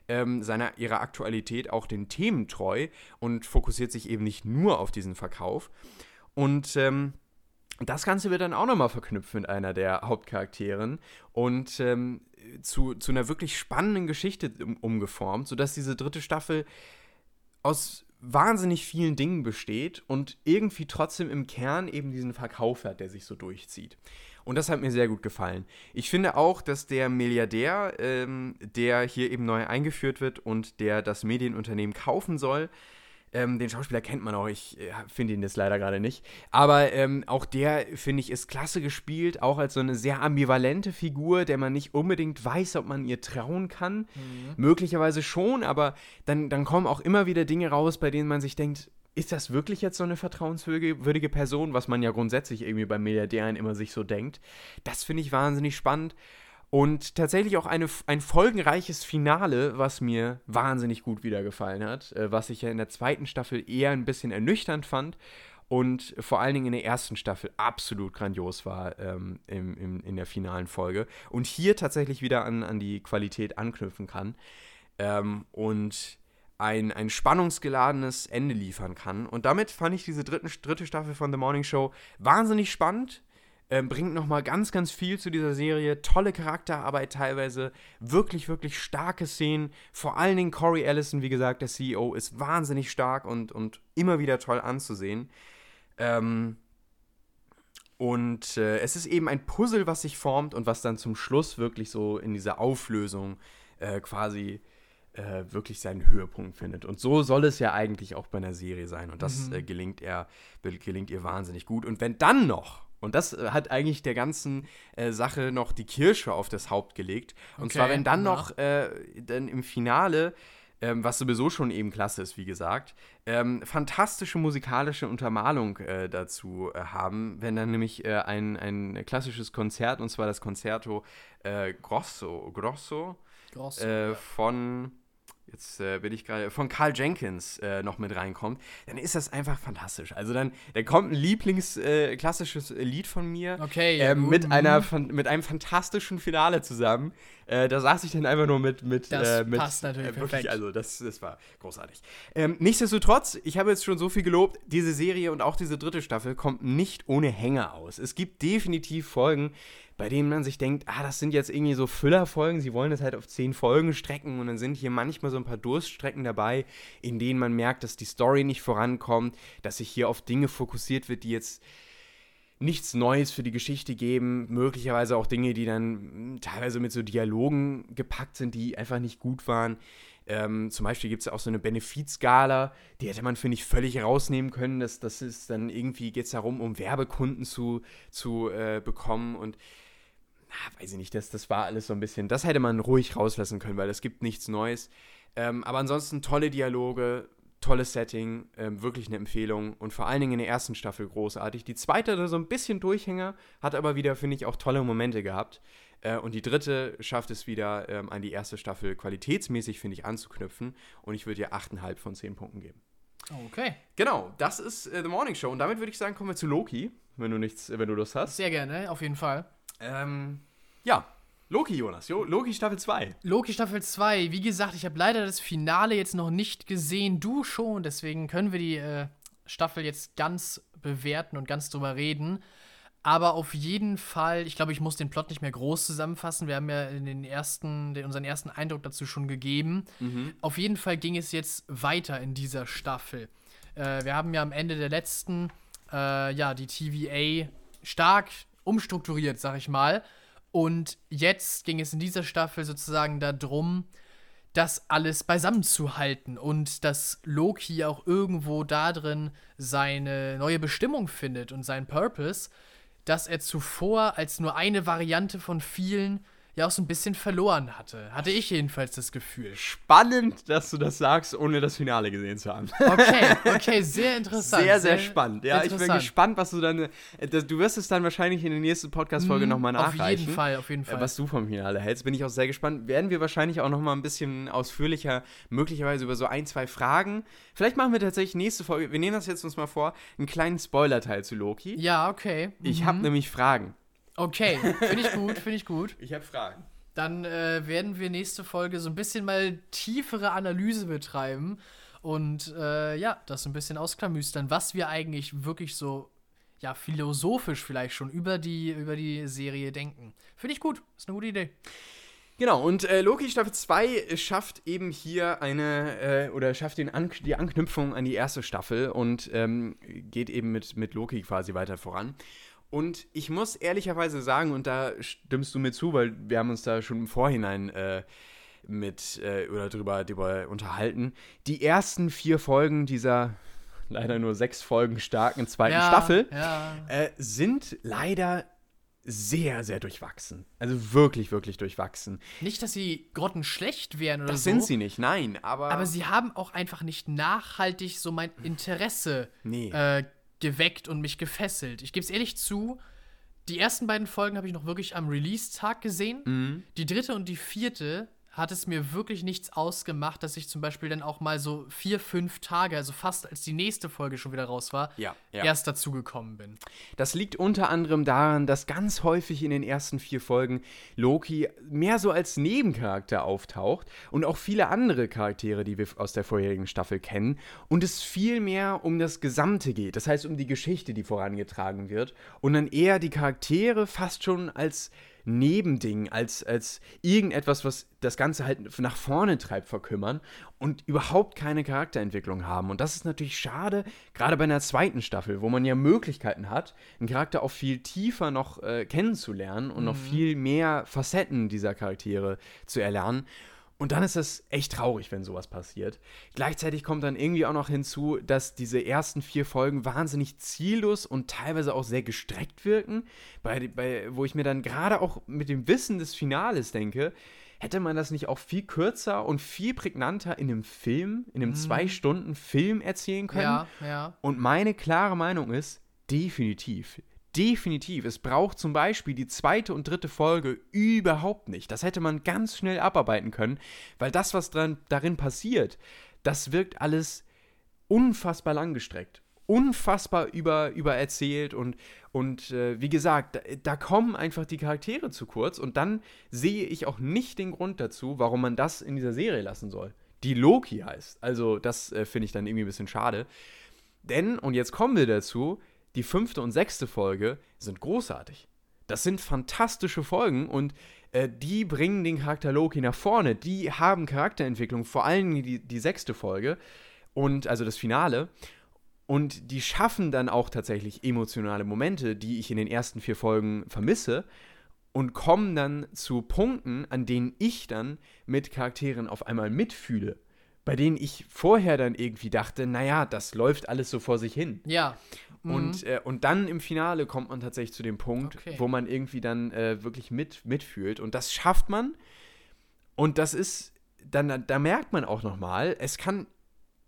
ähm, seiner, ihrer Aktualität auch den Themen treu und fokussiert sich eben nicht nur auf diesen Verkauf. Und ähm, das Ganze wird dann auch nochmal verknüpft mit einer der Hauptcharakteren und ähm, zu, zu einer wirklich spannenden Geschichte um, umgeformt, sodass diese dritte Staffel aus wahnsinnig vielen Dingen besteht und irgendwie trotzdem im Kern eben diesen Verkauf hat, der sich so durchzieht. Und das hat mir sehr gut gefallen. Ich finde auch, dass der Milliardär, ähm, der hier eben neu eingeführt wird und der das Medienunternehmen kaufen soll, ähm, den Schauspieler kennt man auch, ich äh, finde ihn jetzt leider gerade nicht. Aber ähm, auch der, finde ich, ist klasse gespielt, auch als so eine sehr ambivalente Figur, der man nicht unbedingt weiß, ob man ihr trauen kann. Möglicherweise schon, aber dann, dann kommen auch immer wieder Dinge raus, bei denen man sich denkt, ist das wirklich jetzt so eine vertrauenswürdige Person, was man ja grundsätzlich irgendwie bei Milliardären immer sich so denkt. Das finde ich wahnsinnig spannend. Und tatsächlich auch eine, ein folgenreiches Finale, was mir wahnsinnig gut wiedergefallen hat, äh, was ich ja in der zweiten Staffel eher ein bisschen ernüchternd fand und vor allen Dingen in der ersten Staffel absolut grandios war ähm, im, im, in der finalen Folge und hier tatsächlich wieder an, an die Qualität anknüpfen kann ähm, und ein, ein spannungsgeladenes Ende liefern kann. Und damit fand ich diese dritten, dritte Staffel von The Morning Show wahnsinnig spannend, ähm, bringt nochmal ganz, ganz viel zu dieser Serie. Tolle Charakterarbeit teilweise, wirklich, wirklich starke Szenen. Vor allen Dingen Corey Ellison, wie gesagt, der CEO, ist wahnsinnig stark und, und immer wieder toll anzusehen. Ähm, und äh, es ist eben ein Puzzle, was sich formt und was dann zum Schluss wirklich so in dieser Auflösung äh, quasi äh, wirklich seinen Höhepunkt findet. Und so soll es ja eigentlich auch bei einer Serie sein. Und das äh, gelingt, er, gelingt ihr wahnsinnig gut. Und wenn dann noch, und das äh, hat eigentlich der ganzen äh, Sache noch die Kirsche auf das Haupt gelegt. Und Okay, zwar, wenn dann ja. noch äh, dann im Finale, ähm, was sowieso schon eben klasse ist, wie gesagt, ähm, fantastische musikalische Untermalung äh, dazu äh, haben, wenn dann nämlich äh, ein, ein klassisches Konzert, und zwar das Concerto Grosso, Grosso Gross. äh, von, jetzt äh, bin ich gerade, von Carl Jenkins äh, noch mit reinkommt, dann ist das einfach fantastisch. Also dann, da kommt ein Lieblings äh, Lied von mir Okay, ja, ähm, mit, mhm. einer, fan- mit einem fantastischen Finale zusammen. Äh, da saß ich dann einfach nur mit. mit, Das äh, mit passt natürlich wirklich, perfekt. Also das, das war großartig. Ähm, nichtsdestotrotz, ich habe jetzt schon so viel gelobt, diese Serie und auch diese dritte Staffel kommt nicht ohne Hänger aus. Es gibt definitiv Folgen, bei denen man sich denkt, ah, das sind jetzt irgendwie so Füllerfolgen, sie wollen das halt auf zehn Folgen strecken und dann sind hier manchmal so ein paar Durststrecken dabei, in denen man merkt, dass die Story nicht vorankommt, dass sich hier auf Dinge fokussiert wird, die jetzt nichts Neues für die Geschichte geben, möglicherweise auch Dinge, die dann mh, teilweise mit so Dialogen gepackt sind, die einfach nicht gut waren. Ähm, zum Beispiel gibt es auch so eine Benefizskala, die hätte man, finde ich, völlig rausnehmen können. Das, das ist dann irgendwie, geht es darum, um Werbekunden zu, zu äh, bekommen und na, weiß ich nicht, das, das war alles so ein bisschen, das hätte man ruhig rauslassen können, weil es gibt nichts Neues. Ähm, aber ansonsten tolle Dialoge, tolles Setting, ähm, wirklich eine Empfehlung und vor allen Dingen in der ersten Staffel großartig. Die zweite hatte so ein bisschen Durchhänger, hat aber wieder, finde ich, auch tolle Momente gehabt. Äh, und die dritte schafft es wieder, ähm, an die erste Staffel qualitätsmäßig, finde ich, anzuknüpfen. Und ich würde ihr 8,5 von 10 Punkten geben. Okay, Genau, das ist äh, The Morning Show. Und damit würde ich sagen, kommen wir zu Loki, wenn du nichts, wenn du Lust hast. sehr gerne, auf jeden Fall. Ähm, ja, Loki, Jonas. Jo, Loki Staffel 2. Loki Staffel 2, wie gesagt, ich habe leider das Finale jetzt noch nicht gesehen, du schon, deswegen können wir die äh, Staffel jetzt ganz bewerten und ganz drüber reden. Aber auf jeden Fall, ich glaube, ich muss den Plot nicht mehr groß zusammenfassen. Wir haben ja in den ersten, den, unseren ersten Eindruck dazu schon gegeben. Auf jeden Fall ging es jetzt weiter in dieser Staffel. Äh, wir haben ja am Ende der letzten, äh, ja, die TVA stark umstrukturiert, sag ich mal. Und jetzt ging es in dieser Staffel sozusagen darum, das alles beisammenzuhalten und dass Loki auch irgendwo darin seine neue Bestimmung findet und seinen Purpose, dass er zuvor als nur eine Variante von vielen ja auch so ein bisschen verloren hatte. Hatte ich jedenfalls das Gefühl. Spannend, dass du das sagst, ohne das Finale gesehen zu haben. Okay, okay, sehr interessant. Sehr, sehr, sehr spannend. Ja, ich bin gespannt, was du dann. Äh, du wirst es dann wahrscheinlich in der nächsten Podcast-Folge mhm, nochmal nachreichen. Auf jeden Fall, auf jeden äh, Fall. Was du vom Finale hältst, bin ich auch sehr gespannt. Werden wir wahrscheinlich auch nochmal ein bisschen ausführlicher, möglicherweise über so ein, zwei Fragen. Vielleicht machen wir tatsächlich nächste Folge, wir nehmen das jetzt uns mal vor, einen kleinen Spoiler-Teil zu Loki. Ja, okay. Mhm. Ich habe nämlich Fragen. Okay, finde ich gut, finde ich gut. Ich habe Fragen. Dann äh, werden wir nächste Folge so ein bisschen mal tiefere Analyse betreiben und äh, ja, das ein bisschen ausklamüstern, was wir eigentlich wirklich so ja, philosophisch vielleicht schon über die, über die Serie denken. Finde ich gut, ist eine gute Idee. Genau, und äh, Loki Staffel 2 schafft eben hier eine, äh, oder schafft den An die Anknüpfung an die erste Staffel und ähm, geht eben mit, mit Loki quasi weiter voran. Und ich muss ehrlicherweise sagen, und da stimmst du mir zu, weil wir haben uns da schon im Vorhinein äh, mit äh, oder drüber, drüber unterhalten. Die ersten vier Folgen dieser leider nur sechs Folgen starken zweiten ja, Staffel ja. Äh, sind leider sehr, sehr durchwachsen. Also wirklich, wirklich durchwachsen. Nicht, dass sie grottenschlecht wären oder das so. Das sind sie nicht, nein, aber. Aber sie haben auch einfach nicht nachhaltig so mein Interesse nee. äh, geweckt und mich gefesselt. Ich gebe es ehrlich zu, die ersten beiden Folgen habe ich noch wirklich am Release-Tag gesehen. Mhm. Die dritte und die vierte hat es mir wirklich nichts ausgemacht, dass ich zum Beispiel dann auch mal so vier, fünf Tage, also fast als die nächste Folge schon wieder raus war, ja, ja. erst dazu gekommen bin. Das liegt unter anderem daran, dass ganz häufig in den ersten vier Folgen Loki mehr so als Nebencharakter auftaucht und auch viele andere Charaktere, die wir aus der vorherigen Staffel kennen, und es viel mehr um das Gesamte geht, das heißt um die Geschichte, die vorangetragen wird, und dann eher die Charaktere fast schon als Nebending, als, als irgendetwas, was das Ganze halt nach vorne treibt, verkümmern und überhaupt keine Charakterentwicklung haben. Und das ist natürlich schade, gerade bei einer zweiten Staffel, wo man ja Möglichkeiten hat, einen Charakter auch viel tiefer noch äh, kennenzulernen und mhm. noch viel mehr Facetten dieser Charaktere zu erlernen. Und dann ist es echt traurig, wenn sowas passiert. Gleichzeitig kommt dann irgendwie auch noch hinzu, dass diese ersten vier Folgen wahnsinnig ziellos und teilweise auch sehr gestreckt wirken, bei, bei, wo ich mir dann gerade auch mit dem Wissen des Finales denke, hätte man das nicht auch viel kürzer und viel prägnanter in einem Film, in einem mhm. Zwei-Stunden-Film erzählen können? Ja, ja. Und meine klare Meinung ist, definitiv definitiv. Es braucht zum Beispiel die zweite und dritte Folge überhaupt nicht. Das hätte man ganz schnell abarbeiten können, weil das, was dran, darin passiert, das wirkt alles unfassbar langgestreckt. Unfassbar über, übererzählt und, und äh, wie gesagt, da, da, kommen einfach die Charaktere zu kurz und dann sehe ich auch nicht den Grund dazu, warum man das in dieser Serie lassen soll. Die Loki heißt. Also, das äh, finde ich dann irgendwie ein bisschen schade. Denn, und jetzt kommen wir dazu, die fünfte und sechste Folge sind großartig. Das sind fantastische Folgen und äh, die bringen den Charakter Loki nach vorne. Die haben Charakterentwicklung, vor allem die, die sechste Folge und also das Finale. Und die schaffen dann auch tatsächlich emotionale Momente, die ich in den ersten vier Folgen vermisse und kommen dann zu Punkten, an denen ich dann mit Charakteren auf einmal mitfühle bei denen ich vorher dann irgendwie dachte, naja, das läuft alles so vor sich hin. Ja. Mhm. Und, äh, und dann im Finale kommt man tatsächlich zu dem Punkt, okay. wo man irgendwie dann äh, wirklich mit, mitfühlt. Und das schafft man. Und das ist, dann, da merkt man auch nochmal, es kann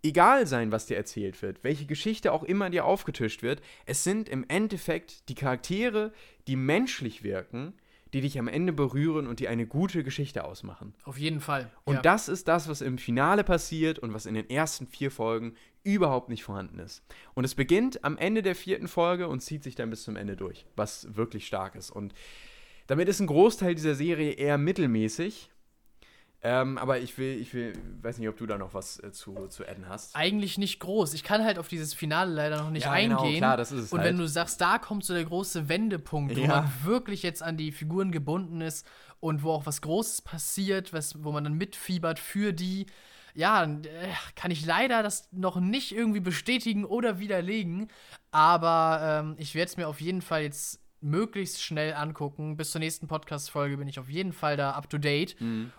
egal sein, was dir erzählt wird, welche Geschichte auch immer dir aufgetischt wird, es sind im Endeffekt die Charaktere, die menschlich wirken, die dich am Ende berühren und die eine gute Geschichte ausmachen. Auf jeden Fall. Und ja. das ist das, was im Finale passiert und was in den ersten vier Folgen überhaupt nicht vorhanden ist. Und es beginnt am Ende der vierten Folge und zieht sich dann bis zum Ende durch, was wirklich stark ist. Und damit ist ein Großteil dieser Serie eher mittelmäßig. Ähm, aber ich will, ich will, weiß nicht, ob du da noch was äh, zu, zu adden hast. Eigentlich nicht groß. Ich kann halt auf dieses Finale leider noch nicht ja, eingehen. Genau, klar, das ist es Und halt. wenn du sagst, da kommt so der große Wendepunkt, ja. wo man wirklich jetzt an die Figuren gebunden ist und wo auch was Großes passiert, was, wo man dann mitfiebert für die, ja, äh, kann ich leider das noch nicht irgendwie bestätigen oder widerlegen. Aber ähm, ich werde es mir auf jeden Fall jetzt möglichst schnell angucken. Bis zur nächsten Podcast-Folge bin ich auf jeden Fall da up to date.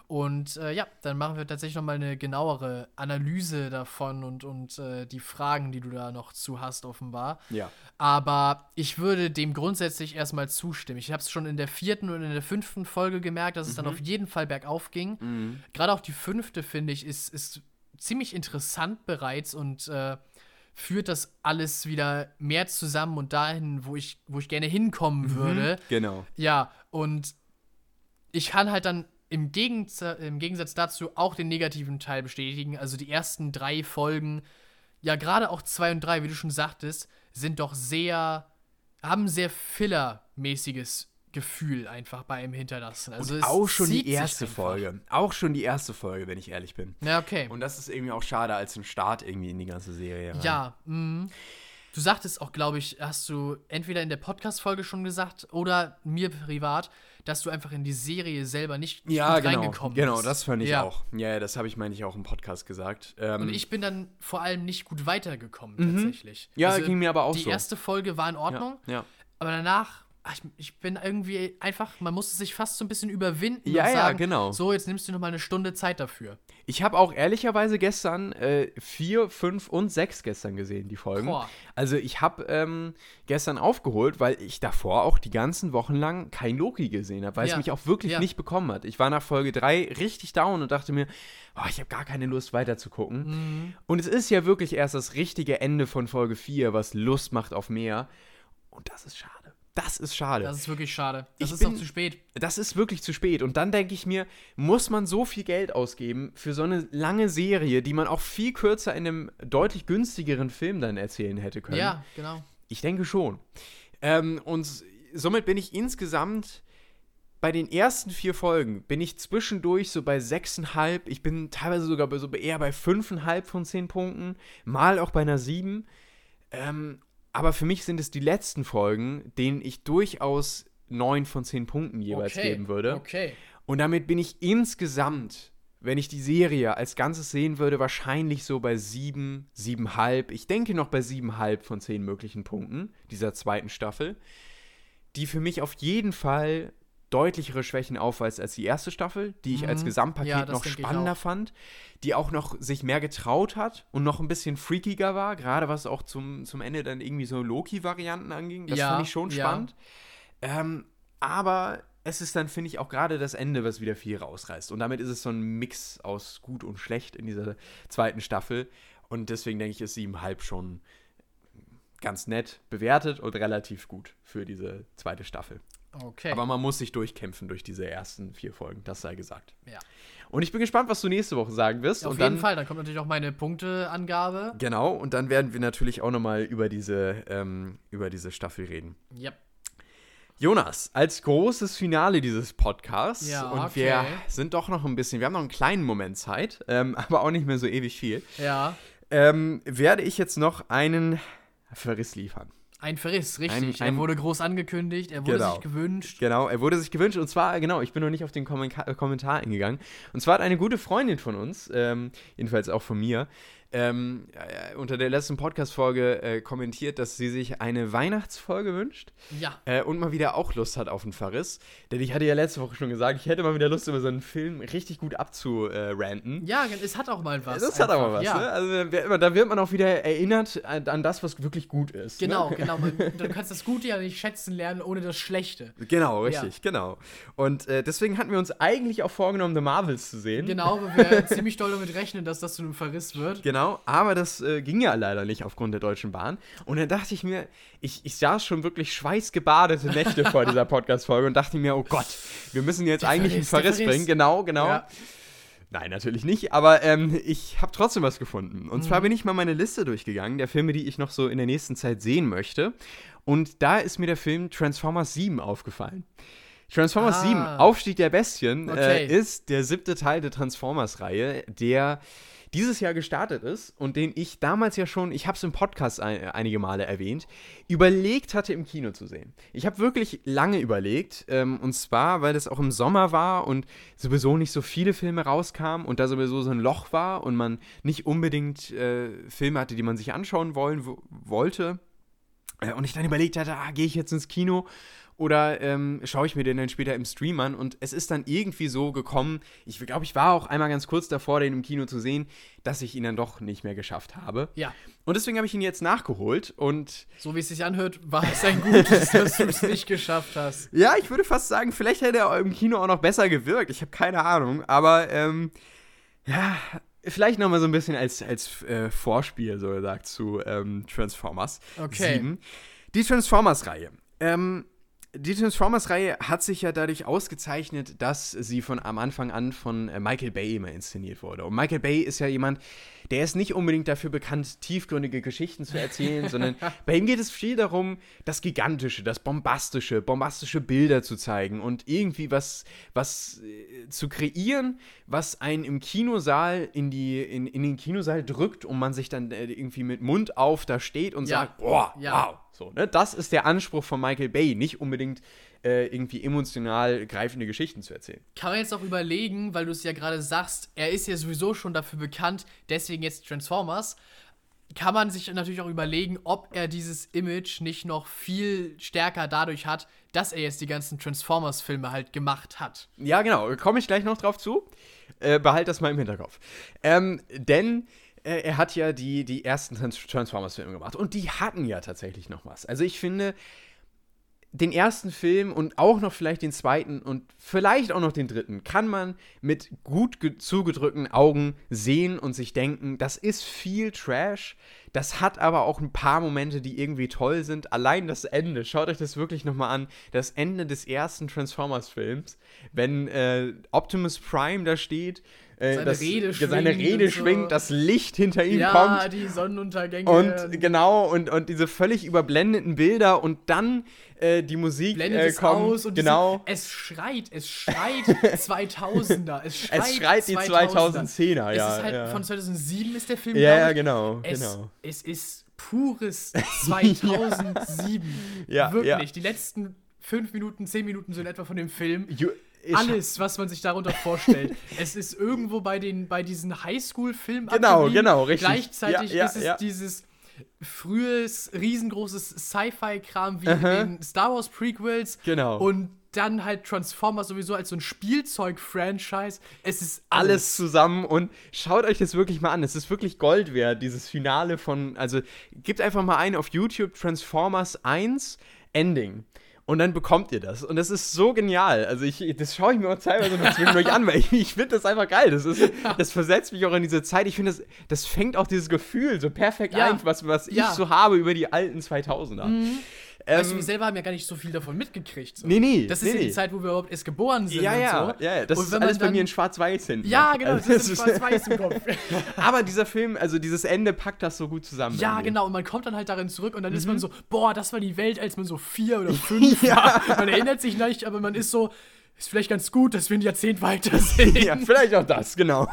Und äh, ja, dann machen wir tatsächlich nochmal eine genauere Analyse davon und, und äh, die Fragen, die du da noch zu hast, offenbar. Ja. Aber ich würde dem grundsätzlich erstmal zustimmen. Ich habe es schon in der vierten und in der fünften Folge gemerkt, dass es dann auf jeden Fall bergauf ging. Gerade auch die fünfte, finde ich, ist, ist ziemlich interessant bereits und äh, führt das alles wieder mehr zusammen und dahin, wo ich, wo ich gerne hinkommen würde. Genau. Ja, und ich kann halt dann im, Gegens im Gegensatz dazu auch den negativen Teil bestätigen. Also die ersten drei Folgen, ja, gerade auch zwei und drei, wie du schon sagtest, sind doch sehr, haben sehr Filler-mäßiges Gefühl einfach bei ihm hinterlassen. Also Und auch schon die erste. Folge. Auch schon die erste Folge, wenn ich ehrlich bin. Ja, okay. Und das ist irgendwie auch schade als ein Start irgendwie in die ganze Serie. Ja, mhm. Du sagtest auch, glaube ich, hast du entweder in der Podcast-Folge schon gesagt oder mir privat, dass du einfach in die Serie selber nicht Ja, gut genau. reingekommen Genau, bist. das fand ich Ja. auch. Ja, das habe ich, meine ich, auch im Podcast gesagt. Ähm, Und ich bin dann vor allem nicht gut weitergekommen, tatsächlich. Mhm. Also Ja, ging mir aber auch die so. erste Folge war in Ordnung, ja, ja. aber danach, ach, ich, ich bin irgendwie einfach, man musste sich fast so ein bisschen überwinden Ja, und ja, sagen, genau. so, jetzt nimmst du noch mal eine Stunde Zeit dafür. Ich habe auch ehrlicherweise gestern äh, vier, fünf und sechs gestern gesehen, die Folgen. Boah. Also ich habe ähm, gestern aufgeholt, weil ich davor auch die ganzen Wochen lang kein Loki gesehen habe, weil Ja. es mich auch wirklich Ja. nicht bekommen hat. Ich war nach Folge 3 richtig down und dachte mir, oh, ich habe gar keine Lust weiter zu gucken. Mhm. Und es ist ja wirklich erst das richtige Ende von Folge 4, was Lust macht auf mehr. Und das ist schade. Das ist schade. Das ist wirklich schade. Das Ich ist bin- doch zu spät. das ist wirklich zu spät. Und dann denke ich mir, muss man so viel Geld ausgeben für so eine lange Serie, die man auch viel kürzer in einem deutlich günstigeren Film dann erzählen hätte können? Ja, genau. Ich denke schon. Ähm, und somit bin ich insgesamt bei den ersten vier Folgen bin ich zwischendurch so bei sechseinhalb. Ich bin teilweise sogar bei, so eher bei fünfeinhalb von zehn Punkten, mal auch bei einer sieben. Ähm, aber für mich sind es die letzten Folgen, denen ich durchaus neun von zehn Punkten jeweils okay. geben würde. Okay. Und damit bin ich insgesamt, wenn ich die Serie als Ganzes sehen würde, wahrscheinlich so bei sieben, siebenhalb. Ich denke noch bei siebenhalb von zehn möglichen Punkten dieser zweiten Staffel, die für mich auf jeden Fall deutlichere Schwächen aufweist als die erste Staffel, die ich als Mhm. Gesamtpaket Ja, noch spannender fand, die auch noch sich mehr getraut hat und noch ein bisschen freakiger war, gerade was auch zum, zum Ende dann irgendwie so Loki-Varianten anging. Das Ja, fand ich schon ja. spannend. Ähm, aber es ist dann, finde ich, auch gerade das Ende, was wieder viel rausreißt. Und damit ist es so ein Mix aus gut und schlecht in dieser zweiten Staffel. Und deswegen denke ich, ist siebenhalb schon ganz nett bewertet und relativ gut für diese zweite Staffel. Okay. Aber man muss sich durchkämpfen durch diese ersten vier Folgen, das sei gesagt. ja. Und ich bin gespannt, was du nächste Woche sagen wirst. Auf und jeden dann, Fall, dann kommt natürlich auch meine Punkteangabe. Genau, und dann werden wir natürlich auch nochmal über diese, ähm, über diese Staffel reden. Ja. Jonas, als großes Finale dieses Podcasts, Ja, und okay. wir sind doch noch ein bisschen, wir haben noch einen kleinen Moment Zeit, ähm, aber auch nicht mehr so ewig viel, Ja. ähm, werde ich jetzt noch einen Verriss liefern. Ein Verriss, richtig. Ein- ein- er wurde groß angekündigt, er wurde Genau. sich gewünscht. Genau, er wurde sich gewünscht und zwar, genau, ich bin noch nicht auf den Kommenka äh, Kommentar eingegangen. Und zwar hat eine gute Freundin von uns, ähm, jedenfalls auch von mir, ähm, äh, unter der letzten Podcast-Folge äh, kommentiert, dass sie sich eine Weihnachtsfolge wünscht Ja. äh, und mal wieder auch Lust hat auf einen Verriss. Denn ich hatte ja letzte Woche schon gesagt, ich hätte mal wieder Lust, über so einen Film richtig gut abzuranten. Ja, es hat auch mal was. das hat aber einfach, was, ja. ne? Also da wird man auch wieder erinnert an das, was wirklich gut ist. Genau, Ne? genau. Man, du kannst das Gute ja nicht schätzen lernen ohne das Schlechte. Genau, richtig, genau. Und äh, deswegen hatten wir uns eigentlich auch vorgenommen, The Marvels zu sehen. Genau, weil wir ziemlich doll damit rechnen, dass das zu einem Verriss wird. Genau, aber das äh, ging ja leider nicht aufgrund der Deutschen Bahn. Und dann dachte ich mir, ich, ich saß schon wirklich schweißgebadete Nächte vor dieser Podcast-Folge und dachte mir, oh Gott, wir müssen jetzt Der eigentlich einen Verriss, der Verriss Verriss. bringen. Genau, genau. Ja. Nein, natürlich nicht, aber ähm, ich habe trotzdem was gefunden. Und Mhm. zwar bin ich mal meine Liste durchgegangen, der Filme, die ich noch so in der nächsten Zeit sehen möchte. Und da ist mir der Film Transformers 7 aufgefallen. Transformers Ah. 7, Aufstieg der Bestien, Okay. äh, ist der siebte Teil der Transformers-Reihe, der dieses Jahr gestartet ist und den ich damals ja schon, ich habe es im Podcast ein, einige Male erwähnt, überlegt hatte im Kino zu sehen. Ich habe wirklich lange überlegt ähm, und zwar, weil es auch im Sommer war und sowieso nicht so viele Filme rauskamen und da sowieso so ein Loch war und man nicht unbedingt äh, Filme hatte, die man sich anschauen wollen wo, wollte. Äh, und ich dann überlegt hatte, ah, gehe ich jetzt ins Kino oder ähm, schaue ich mir den dann später im Stream an? Und es ist dann irgendwie so gekommen, ich glaube, ich war auch einmal ganz kurz davor, den im Kino zu sehen, dass ich ihn dann doch nicht mehr geschafft habe. Ja. Und deswegen habe ich ihn jetzt nachgeholt und. So wie es sich anhört, war es ein gutes, dass du es nicht geschafft hast. Ja, ich würde fast sagen, vielleicht hätte er im Kino auch noch besser gewirkt. Ich habe keine Ahnung. Aber ähm, ja, vielleicht noch mal so ein bisschen als, als äh, Vorspiel, so gesagt, zu ähm, Transformers Okay. 7. Die Transformers-Reihe. Ähm, die Transformers-Reihe hat sich ja dadurch ausgezeichnet, dass sie von am Anfang an von äh, Michael Bay immer inszeniert wurde. Und Michael Bay ist ja jemand, der ist nicht unbedingt dafür bekannt, tiefgründige Geschichten zu erzählen, sondern bei ihm geht es viel darum, das Gigantische, das Bombastische, bombastische Bilder zu zeigen und irgendwie was, was äh, zu kreieren, was einen im Kinosaal in, die, in, in den Kinosaal drückt und man sich dann äh, irgendwie mit Mund auf da steht und Ja. sagt, boah, Ja. wow. So, ne? Das ist der Anspruch von Michael Bay, nicht unbedingt äh, irgendwie emotional greifende Geschichten zu erzählen. Kann man jetzt auch überlegen, weil du es ja gerade sagst, er ist ja sowieso schon dafür bekannt, deswegen jetzt Transformers. Kann man sich natürlich auch überlegen, ob er dieses Image nicht noch viel stärker dadurch hat, dass er jetzt die ganzen Transformers-Filme halt gemacht hat. Ja, genau, komme ich gleich noch drauf zu. Äh, behalt das mal im Hinterkopf. Ähm, denn er hat ja die, die ersten Trans Transformers-Filme gemacht und die hatten ja tatsächlich noch was. Also ich finde, den ersten Film und auch noch vielleicht den zweiten und vielleicht auch noch den dritten kann man mit gut ge- zugedrückten Augen sehen und sich denken, das ist viel Trash. Das hat aber auch ein paar Momente, die irgendwie toll sind. Allein das Ende, schaut euch das wirklich nochmal an. Das Ende des ersten Transformers-Films, wenn äh, Optimus Prime da steht, äh, Seine das, Rede ja, seine schwingt Rede und so. schwingt, das Licht hinter ihm ja, kommt. die Sonnenuntergänge. Und genau, und, und diese völlig überblendeten Bilder und dann äh, die Musik blendet äh, es kommt. aus und genau. diese, es schreit, es schreit 2000er, es schreit, Es schreit die 2010er, ja, Es ist halt ja. von 2007 ist der Film, ja, ja, genau, Es, genau. es ist pures 2007. Ja, Wirklich. ja. Die letzten fünf Minuten, zehn Minuten sind etwa von dem Film. Ju- ich- Alles, was man sich darunter vorstellt. es ist irgendwo bei, den, bei diesen Highschool-Filmen Genau, genau, richtig. Gleichzeitig Ja, ja, ist es ja. dieses frühes, riesengroßes Sci-Fi-Kram wie Aha. in den Star Wars Prequels. Genau. Und dann halt Transformers sowieso als so ein Spielzeug-Franchise. Es ist alles alles. zusammen und schaut euch das wirklich mal an. Es ist wirklich Gold wert, dieses Finale von, also gebt einfach mal ein auf YouTube Transformers 1 Ending. Und dann bekommt ihr das. Und das ist so genial. Also ich, das schaue ich mir auch teilweise noch zwischendurch an, weil ich, ich finde das einfach geil. Das, ist, das versetzt mich auch in diese Zeit. Ich finde, das, das fängt auch dieses Gefühl so perfekt Ja. ein, was, was ich Ja. so habe über die alten 2000er. Ähm, Weißt du, wir selber haben ja gar nicht so viel davon mitgekriegt. So. Nee, nee, Das nee, ist ja nee. die Zeit, wo wir überhaupt erst geboren sind. ja, ja, so. ja, ja, das ist alles man bei dann- mir in Schwarz-Weiß hinten. Ja, genau, Also, das ist schwarz-weiß im Kopf. Aber dieser Film, also dieses Ende packt das so gut zusammen. Ja, irgendwie. genau. Und man kommt dann halt darin zurück und dann ist Mhm. man so, boah, das war die Welt, als man so vier oder fünf war. Man erinnert sich nicht, aber man ist so, ist vielleicht ganz gut, dass wir ein Jahrzehnt weiter sind. Ja, vielleicht auch das, genau.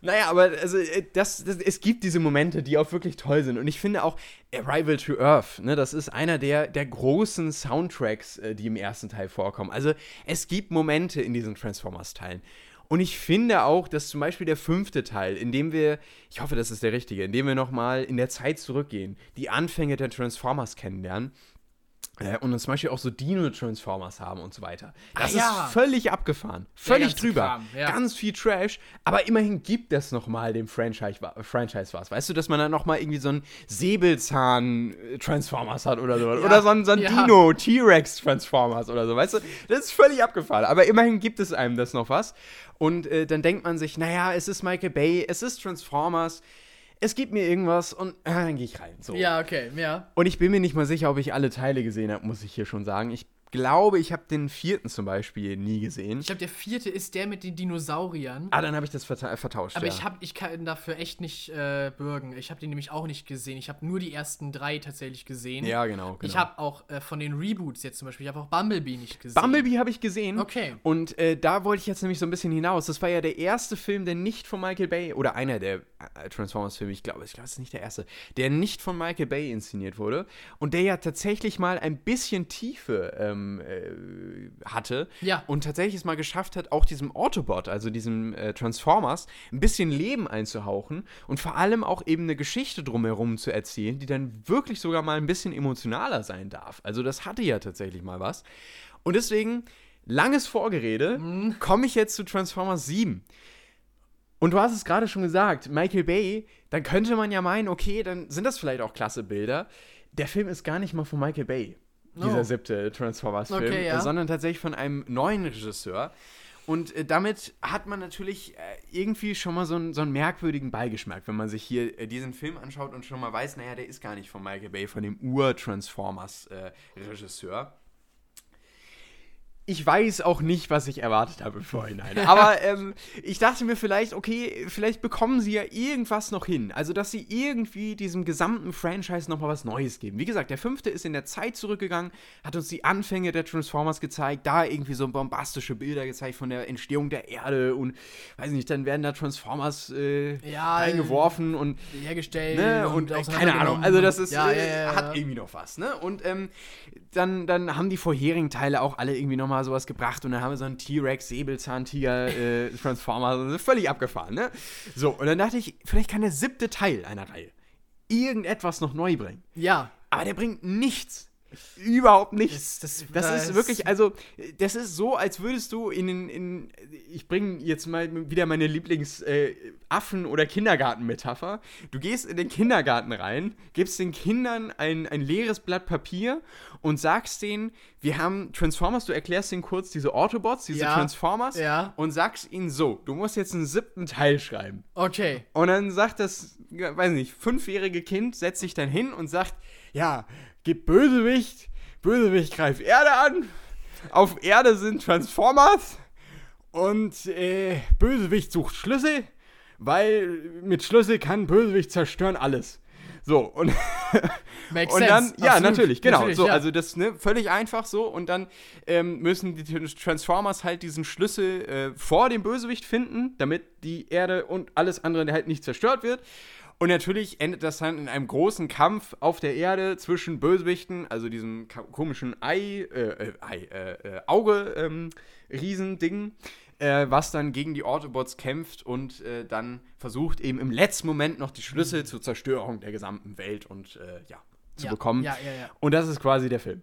Naja, aber also, äh, das, das, es gibt diese Momente, die auch wirklich toll sind. Und ich finde auch Arrival to Earth, ne, das ist einer der, der großen Soundtracks, äh, die im ersten Teil vorkommen. Also es gibt Momente in diesen Transformers-Teilen. Und ich finde auch, dass zum Beispiel der fünfte Teil, in dem wir, ich hoffe, das ist der richtige, in dem wir nochmal in der Zeit zurückgehen, die Anfänge der Transformers kennenlernen, und dann zum Beispiel auch so Dino-Transformers haben und so weiter. Das Ah, ja. ist völlig abgefahren. Völlig drüber. Kram, ja. Ganz viel Trash. Aber immerhin gibt es nochmal dem Franchise, Franchise was. Weißt du, dass man dann nochmal irgendwie so einen Säbelzahn-Transformers hat oder so. Oder so ein, so ein ja. Dino-T-Rex-Transformers oder so. Weißt du, das ist völlig abgefahren. Aber immerhin gibt es einem das noch was. Und äh, dann denkt man sich, naja, es ist Michael Bay, es ist Transformers. Es gibt mir irgendwas und äh, dann gehe ich rein. So. Ja, okay, ja. Und ich bin mir nicht mal sicher, ob ich alle Teile gesehen habe, muss ich hier schon sagen. Ich glaube, ich habe den vierten zum Beispiel nie gesehen. Ich glaube, der vierte ist der mit den Dinosauriern. Ah, dann habe ich das verta vertauscht. Aber ja. ich, hab, ich kann dafür echt nicht äh, bürgen. Ich habe den nämlich auch nicht gesehen. Ich habe nur die ersten drei tatsächlich gesehen. Ja, genau. genau. Ich habe auch äh, von den Reboots jetzt zum Beispiel, ich habe auch Bumblebee nicht gesehen. Bumblebee habe ich gesehen. Okay. Und äh, da wollte ich jetzt nämlich so ein bisschen hinaus. Das war ja der erste Film, der nicht von Michael Bay, oder einer der äh, Transformers-Filme, ich glaube, ich glaube, es ist nicht der erste, der nicht von Michael Bay inszeniert wurde. Und der ja tatsächlich mal ein bisschen Tiefe ähm, ähm, äh, hatte. Ja. Und tatsächlich es mal geschafft hat, auch diesem Autobot, also diesem äh, Transformers, ein bisschen Leben einzuhauchen und vor allem auch eben eine Geschichte drumherum zu erzählen, die dann wirklich sogar mal ein bisschen emotionaler sein darf. Also das hatte ja tatsächlich mal was. Und deswegen, langes Vorgerede, komme ich jetzt zu Transformers 7. Und du hast es gerade schon gesagt, Michael Bay, dann könnte man ja meinen, okay, dann sind das vielleicht auch klasse Bilder. Der Film ist gar nicht mal von Michael Bay, dieser Oh. siebte Transformers-Film, Okay, ja. äh, sondern tatsächlich von einem neuen Regisseur. Und äh, damit hat man natürlich äh, irgendwie schon mal so einen, so einen merkwürdigen Beigeschmack, wenn man sich hier äh, diesen Film anschaut und schon mal weiß, naja, der ist gar nicht von Michael Bay, von dem Ur-Transformers-Regisseur. Ich weiß auch nicht, was ich erwartet habe im Vorhinein. Aber ähm, ich dachte mir vielleicht, okay, vielleicht bekommen sie ja irgendwas noch hin. Also, dass sie irgendwie diesem gesamten Franchise nochmal was Neues geben. Wie gesagt, der fünfte ist in der Zeit zurückgegangen, hat uns die Anfänge der Transformers gezeigt, da irgendwie so bombastische Bilder gezeigt von der Entstehung der Erde und, weiß nicht, dann werden da Transformers äh, Ja, reingeworfen und hergestellt ne? und, äh, keine Ahnung. Also das ist, ja, äh, ja, ja, ja. hat irgendwie noch was, ne? Und ähm, dann, dann haben die vorherigen Teile auch alle irgendwie nochmal sowas gebracht und dann haben wir so einen T-Rex, Säbelzahntiger, äh, Transformer, also völlig abgefahren, ne? So, und dann dachte ich, vielleicht kann der siebte Teil einer Reihe irgendetwas noch neu bringen. ja. Aber der bringt nichts. Überhaupt nichts. Das- das- Das, das- ist wirklich, also, das ist so, als würdest du in, den- in ich bringe jetzt mal wieder meine Lieblings-Affen- oder Kindergarten-Metapher. Du gehst in den Kindergarten rein, gibst den Kindern ein, ein leeres Blatt Papier und sagst denen, wir haben Transformers, du erklärst denen kurz diese Autobots, diese Ja, Transformers ja. und sagst ihnen so, du musst jetzt einen siebten Teil schreiben. Okay. Und dann sagt das, weiß nicht, fünfjährige Kind, setzt sich dann hin und sagt, ja, gib Bösewicht, Bösewicht greift Erde an, auf Erde sind Transformers und äh, Bösewicht sucht Schlüssel, weil mit Schlüssel kann Bösewicht zerstören alles. So, und, Makes und dann, sense. ja, Absolut. natürlich, genau. Natürlich, so, ja. Also das, ne, völlig einfach so. Und dann ähm, müssen die Transformers halt diesen Schlüssel äh, vor dem Bösewicht finden, damit die Erde und alles andere halt nicht zerstört wird. Und natürlich endet das dann in einem großen Kampf auf der Erde zwischen Bösewichten, also diesem komischen Ei, äh, äh, Ei, äh, äh, Auge, ähm, Riesending, äh, was dann gegen die Autobots kämpft und äh, dann versucht eben im letzten Moment noch die Schlüssel zur Zerstörung der gesamten Welt und äh, ja, zu Ja, bekommen. ja, ja, ja. Und das ist quasi der Film.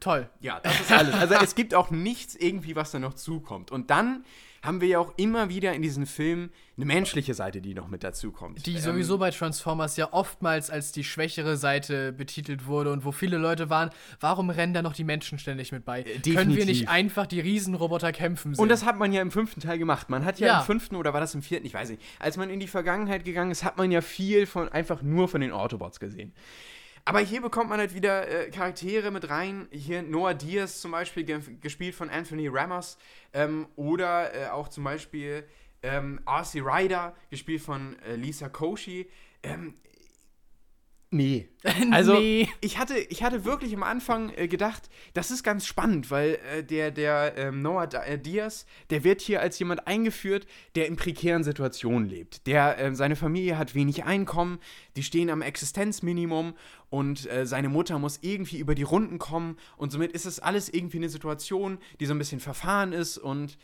Toll. Ja, das ist alles. Also es gibt auch nichts irgendwie, was da noch zukommt. Und dann haben wir ja auch immer wieder in diesen Filmen eine menschliche Seite, die noch mit dazukommt. Die Ähm, sowieso bei Transformers ja oftmals als die schwächere Seite betitelt wurde und wo viele Leute waren, warum rennen da noch die Menschen ständig mit bei? Können wir Äh, definitiv. nicht einfach die Riesenroboter kämpfen sehen? Und das hat man ja im fünften Teil gemacht. Man hat ja, Ja. im fünften oder war das im vierten, ich weiß nicht. Als man in die Vergangenheit gegangen ist, hat man ja viel von einfach nur von den Autobots gesehen. Aber hier bekommt man halt wieder äh, Charaktere mit rein. Hier Noah Diaz zum Beispiel, ge gespielt von Anthony Ramos. Ähm, oder äh, auch zum Beispiel ähm, R.C. Ryder, gespielt von äh, Lisa Koshy. Ähm, nee. Also, Nee. ich, hatte, ich hatte wirklich am Anfang äh, gedacht, das ist ganz spannend, weil äh, der, der ähm, Noah äh, Diaz, der wird hier als jemand eingeführt, der in prekären Situationen lebt. Der, äh, seine Familie hat wenig Einkommen, die stehen am Existenzminimum und äh, seine Mutter muss irgendwie über die Runden kommen und somit ist es alles irgendwie eine Situation, die so ein bisschen verfahren ist und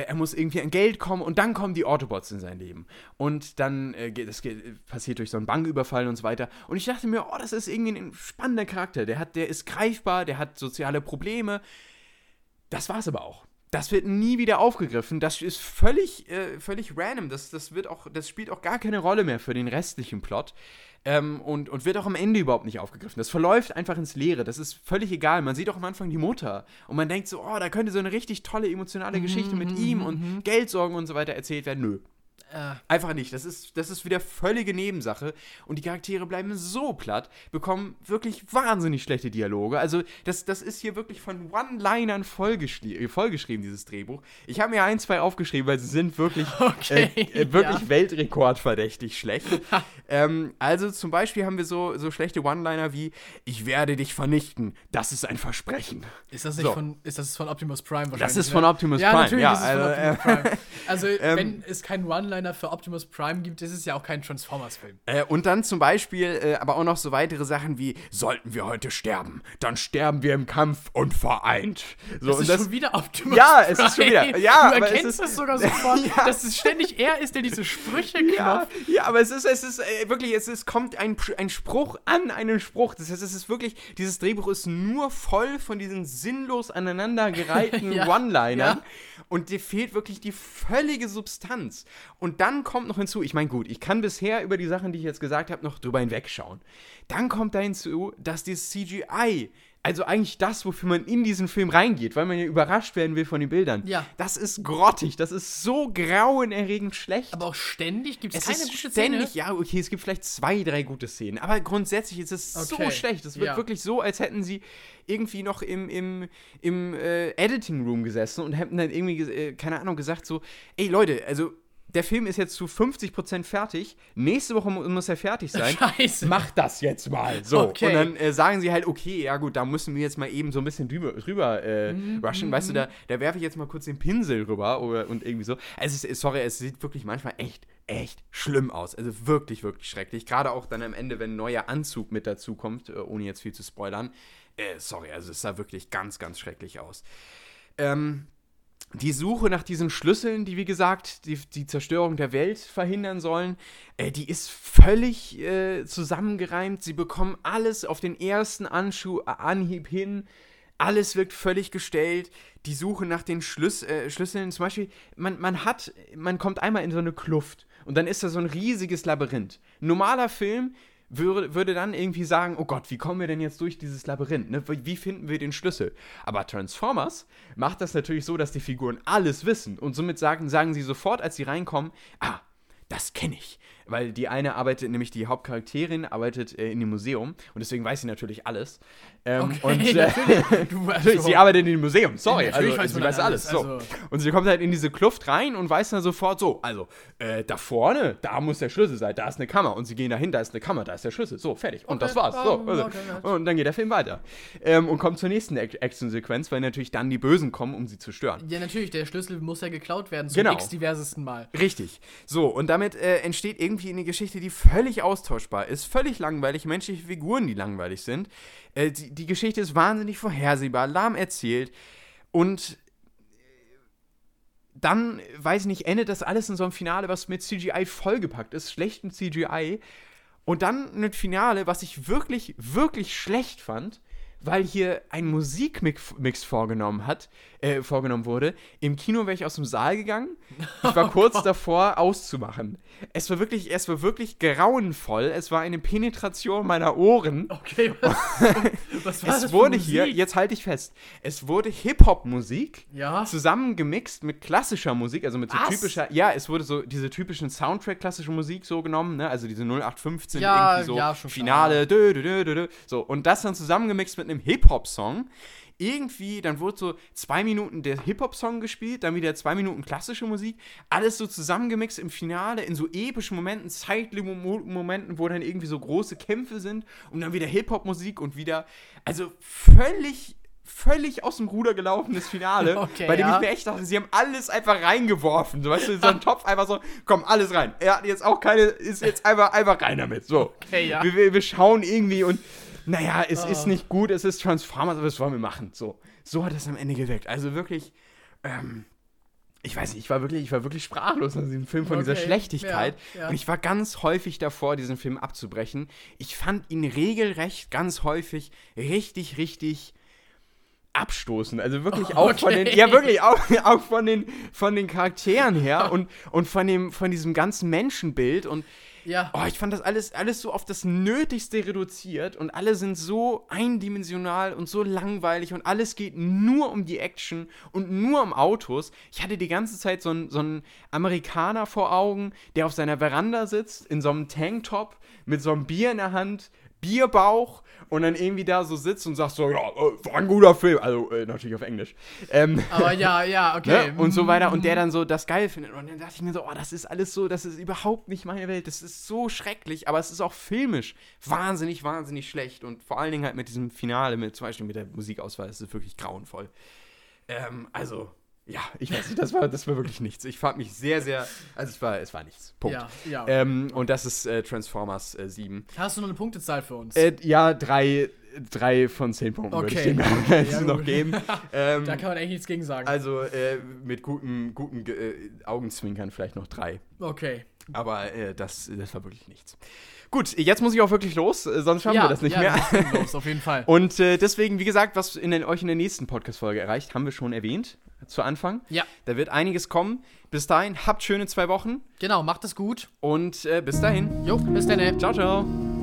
er muss irgendwie an Geld kommen und dann kommen die Autobots in sein Leben. Und dann äh, geht, das geht, passiert durch so einen Banküberfall und so weiter. Und ich dachte mir, oh, das ist irgendwie ein spannender Charakter. Der, hat, der ist greifbar, der hat soziale Probleme. Das war's aber auch. Das wird nie wieder aufgegriffen. Das ist völlig, äh, völlig random. Das, das, wird auch, das spielt auch gar keine Rolle mehr für den restlichen Plot. Ähm, und, und wird auch am Ende überhaupt nicht aufgegriffen. Das verläuft einfach ins Leere. Das ist völlig egal. Man sieht auch am Anfang die Mutter. Und man denkt so, oh, da könnte so eine richtig tolle emotionale Geschichte mit ihm und Geldsorgen und so weiter erzählt werden. Nö. Äh, Einfach nicht. Das ist, das ist wieder völlige Nebensache. Und die Charaktere bleiben so platt, bekommen wirklich wahnsinnig schlechte Dialoge. Also, das, das ist hier wirklich von One-Linern vollgeschri äh, vollgeschrieben, dieses Drehbuch. Ich habe mir ein, zwei aufgeschrieben, weil sie sind wirklich, Okay, äh, äh, wirklich ja. weltrekordverdächtig schlecht. ähm, also, zum Beispiel haben wir so, so schlechte One-Liner wie: Ich werde dich vernichten. Das ist ein Versprechen. ist das nicht So. von, ist das von Optimus Prime wahrscheinlich? Das ist ne? von Optimus ja, Prime. Natürlich Ja, ist es von also, Optimus Prime. Also, ähm, wenn es kein One-Liner wenn er für Optimus Prime gibt, ist es ja auch kein Transformers-Film. Äh, und dann zum Beispiel äh, aber auch noch so weitere Sachen wie: Sollten wir heute sterben, dann sterben wir im Kampf und vereint. So, das ist schon wieder Optimus Ja, es ist schon wieder- ja, du aber es erkennst ist- das sogar sofort, Ja. dass es ständig er ist, der diese Sprüche Ja, klopft. ja, aber es ist, es ist äh, wirklich, es ist, kommt ein, ein Spruch an einen Spruch. Das heißt, es ist wirklich, dieses Drehbuch ist nur voll von diesen sinnlos aneinandergereihten Ja, One-Linern. ja. Und dir fehlt wirklich die völlige Substanz. Und dann kommt noch hinzu, ich meine, gut, ich kann bisher über die Sachen, die ich jetzt gesagt habe, noch drüber hinwegschauen. Dann kommt da hinzu, dass das CGI, also eigentlich das, wofür man in diesen Film reingeht, weil man ja überrascht werden will von den Bildern, Ja. das ist grottig, das ist so grauenerregend schlecht. Aber auch ständig gibt es keine ist gute ständig, Szene. ja, okay, es gibt vielleicht zwei, drei gute Szenen, aber grundsätzlich ist es so Okay, schlecht. Es wird ja. wirklich so, als hätten sie irgendwie noch im, im, im äh, Editing Room gesessen und hätten dann irgendwie, äh, keine Ahnung, gesagt so, ey Leute, also der Film ist jetzt zu 50% fertig, nächste Woche mu- muss er fertig sein. Scheiße. Mach das jetzt mal. So. Okay. Und dann äh, sagen sie halt, okay, ja gut, da müssen wir jetzt mal eben so ein bisschen drüber, drüber äh, Mhm, rushen. Weißt du, da, da werfe ich jetzt mal kurz den Pinsel rüber oder, und irgendwie so. Es ist, sorry, es sieht wirklich manchmal echt, echt schlimm aus. Also wirklich, wirklich schrecklich. Gerade auch dann am Ende, wenn ein neuer Anzug mit dazu kommt, äh, ohne jetzt viel zu spoilern. Äh, sorry, also es sah wirklich ganz, ganz schrecklich aus. Ähm, die Suche nach diesen Schlüsseln, die wie gesagt die, die Zerstörung der Welt verhindern sollen, äh, die ist völlig äh, zusammengereimt. Sie bekommen alles auf den ersten Anschu äh, Anhieb hin. Alles wirkt völlig gestellt. Die Suche nach den Schlüs äh, Schlüsseln, zum Beispiel, man, man hat, man kommt einmal in so eine Kluft und dann ist da so ein riesiges Labyrinth. Normaler Film würde, würde dann irgendwie sagen, oh Gott, wie kommen wir denn jetzt durch dieses Labyrinth? Ne? Wie finden wir den Schlüssel? Aber Transformers macht das natürlich so, dass die Figuren alles wissen und somit sagen, sagen sie sofort, als sie reinkommen, ah, das kenne ich. Weil die eine arbeitet, nämlich die Hauptcharakterin, arbeitet äh, in dem Museum und deswegen weiß sie natürlich alles. Ähm, Okay, und, äh. Du, Natürlich, sie arbeitet in dem Museum, sorry. Also, weiß sie weiß alles. alles, So. also- Und sie kommt halt in diese Kluft rein und weiß dann sofort so, also, äh, da vorne, da muss der Schlüssel sein, da ist eine Kammer. Und sie gehen dahin, da ist eine Kammer, da ist der Schlüssel. So, fertig. Und Okay, das war's. So, ähm, also, und dann geht der Film weiter. Ähm, und kommt zur nächsten Ac- Action-Sequenz, weil natürlich dann die Bösen kommen, um sie zu stören. Ja, natürlich, der Schlüssel muss ja geklaut werden, zum Genau. x-diversesten Mal. Richtig. So, und damit äh, entsteht irgendwie eine Geschichte, die völlig austauschbar ist, völlig langweilig, menschliche Figuren, die langweilig sind. Äh, die, die Geschichte ist wahnsinnig vorhersehbar, lahm erzählt und äh, dann, weiß ich nicht, endet das alles in so einem Finale, was mit CGI vollgepackt ist, schlechtem CGI. Und dann ein Finale, was ich wirklich, wirklich schlecht fand, weil hier ein Musikmix Mix vorgenommen hat, äh, vorgenommen wurde. Im Kino wäre ich aus dem Saal gegangen. Ich war kurz davor auszumachen. Es war wirklich, es war wirklich grauenvoll. Es war eine Penetration meiner Ohren. Okay, was, was war das Es für wurde Musik? hier, jetzt halte ich fest, es wurde Hip-Hop-Musik Ja. zusammengemixt mit klassischer Musik, also mit so Was? typischer, ja, es wurde so diese typischen Soundtrack-klassische Musik so genommen, ne? also diese 0815 Ja, irgendwie so ja. Finale, dö, dö, dö. so und das dann zusammengemixt mit einem Hip-Hop-Song. Irgendwie, dann wurde so zwei Minuten der Hip-Hop-Song gespielt, dann wieder zwei Minuten klassische Musik, alles so zusammengemixt im Finale in so epischen Momenten, Zeitlupen-Momenten, wo dann irgendwie so große Kämpfe sind und dann wieder Hip-Hop-Musik und wieder, also völlig, völlig aus dem Ruder gelaufenes Finale, Okay, bei dem ja. ich mir echt dachte, sie haben alles einfach reingeworfen, so, weißt du, so ein Topf einfach so, komm, alles rein. Er hat jetzt auch keine, ist jetzt einfach, einfach rein damit, so. Okay, ja. Wir, wir, wir schauen irgendwie und naja, es Ah. ist nicht gut, es ist Transformers, aber das wollen wir machen. So, so hat es am Ende gewirkt. Also wirklich, ähm, ich weiß nicht, ich war wirklich, ich war wirklich sprachlos nach diesem Film von dieser Okay, Schlechtigkeit. ja, ja. Und ich war ganz häufig davor, diesen Film abzubrechen. Ich fand ihn regelrecht ganz häufig richtig, richtig abstoßen. Also wirklich auch von den, ja wirklich auch, auch von den, von den Charakteren her und, und von dem, von diesem ganzen Menschenbild und Ja. Oh, ich fand das alles, alles so auf das Nötigste reduziert und alle sind so eindimensional und so langweilig und alles geht nur um die Action und nur um Autos. Ich hatte die ganze Zeit so einen, so einen Amerikaner vor Augen, der auf seiner Veranda sitzt, in so einem Tanktop, mit so einem Bier in der Hand, Bierbauch und dann irgendwie da so sitzt und sagt so, ja, äh, war ein guter Film. Also äh, natürlich auf Englisch. Ähm, Aber ja, ja, okay. Ne? Und so weiter. Und der dann so das geil findet. Und dann dachte ich mir so, oh, das ist alles so, das ist überhaupt nicht meine Welt. Das ist so schrecklich, aber es ist auch filmisch wahnsinnig, wahnsinnig schlecht. Und vor allen Dingen halt mit diesem Finale, mit zum Beispiel mit der Musikauswahl, das ist wirklich grauenvoll. Ähm, also, ja, ich weiß nicht, das war, das war wirklich nichts. Ich fand mich sehr, sehr, also es war, es war nichts. Punkt. Ja, ja. Ähm, und das ist äh, Transformers äh, 7. Hast du noch eine Punktezahl für uns? Äh, ja, drei, drei von zehn Punkten würde ich Okay. dem Okay, ja, noch geben. ähm, da kann man eigentlich nichts gegen sagen. also äh, mit guten, guten äh, Augenzwinkern vielleicht noch drei. okay. Aber äh, das, das war wirklich nichts. Gut, jetzt muss ich auch wirklich los, äh, sonst schaffen ja, wir das nicht ja, mehr. müssen los, auf jeden Fall. Und äh, deswegen, wie gesagt, was in den, euch in der nächsten Podcast-Folge erreicht, haben wir schon erwähnt zu Anfang. Ja, Da wird einiges kommen. Bis dahin, habt schöne zwei Wochen genau, macht es gut. und äh, bis dahin. Jo, bis dann. Ciao, ciao.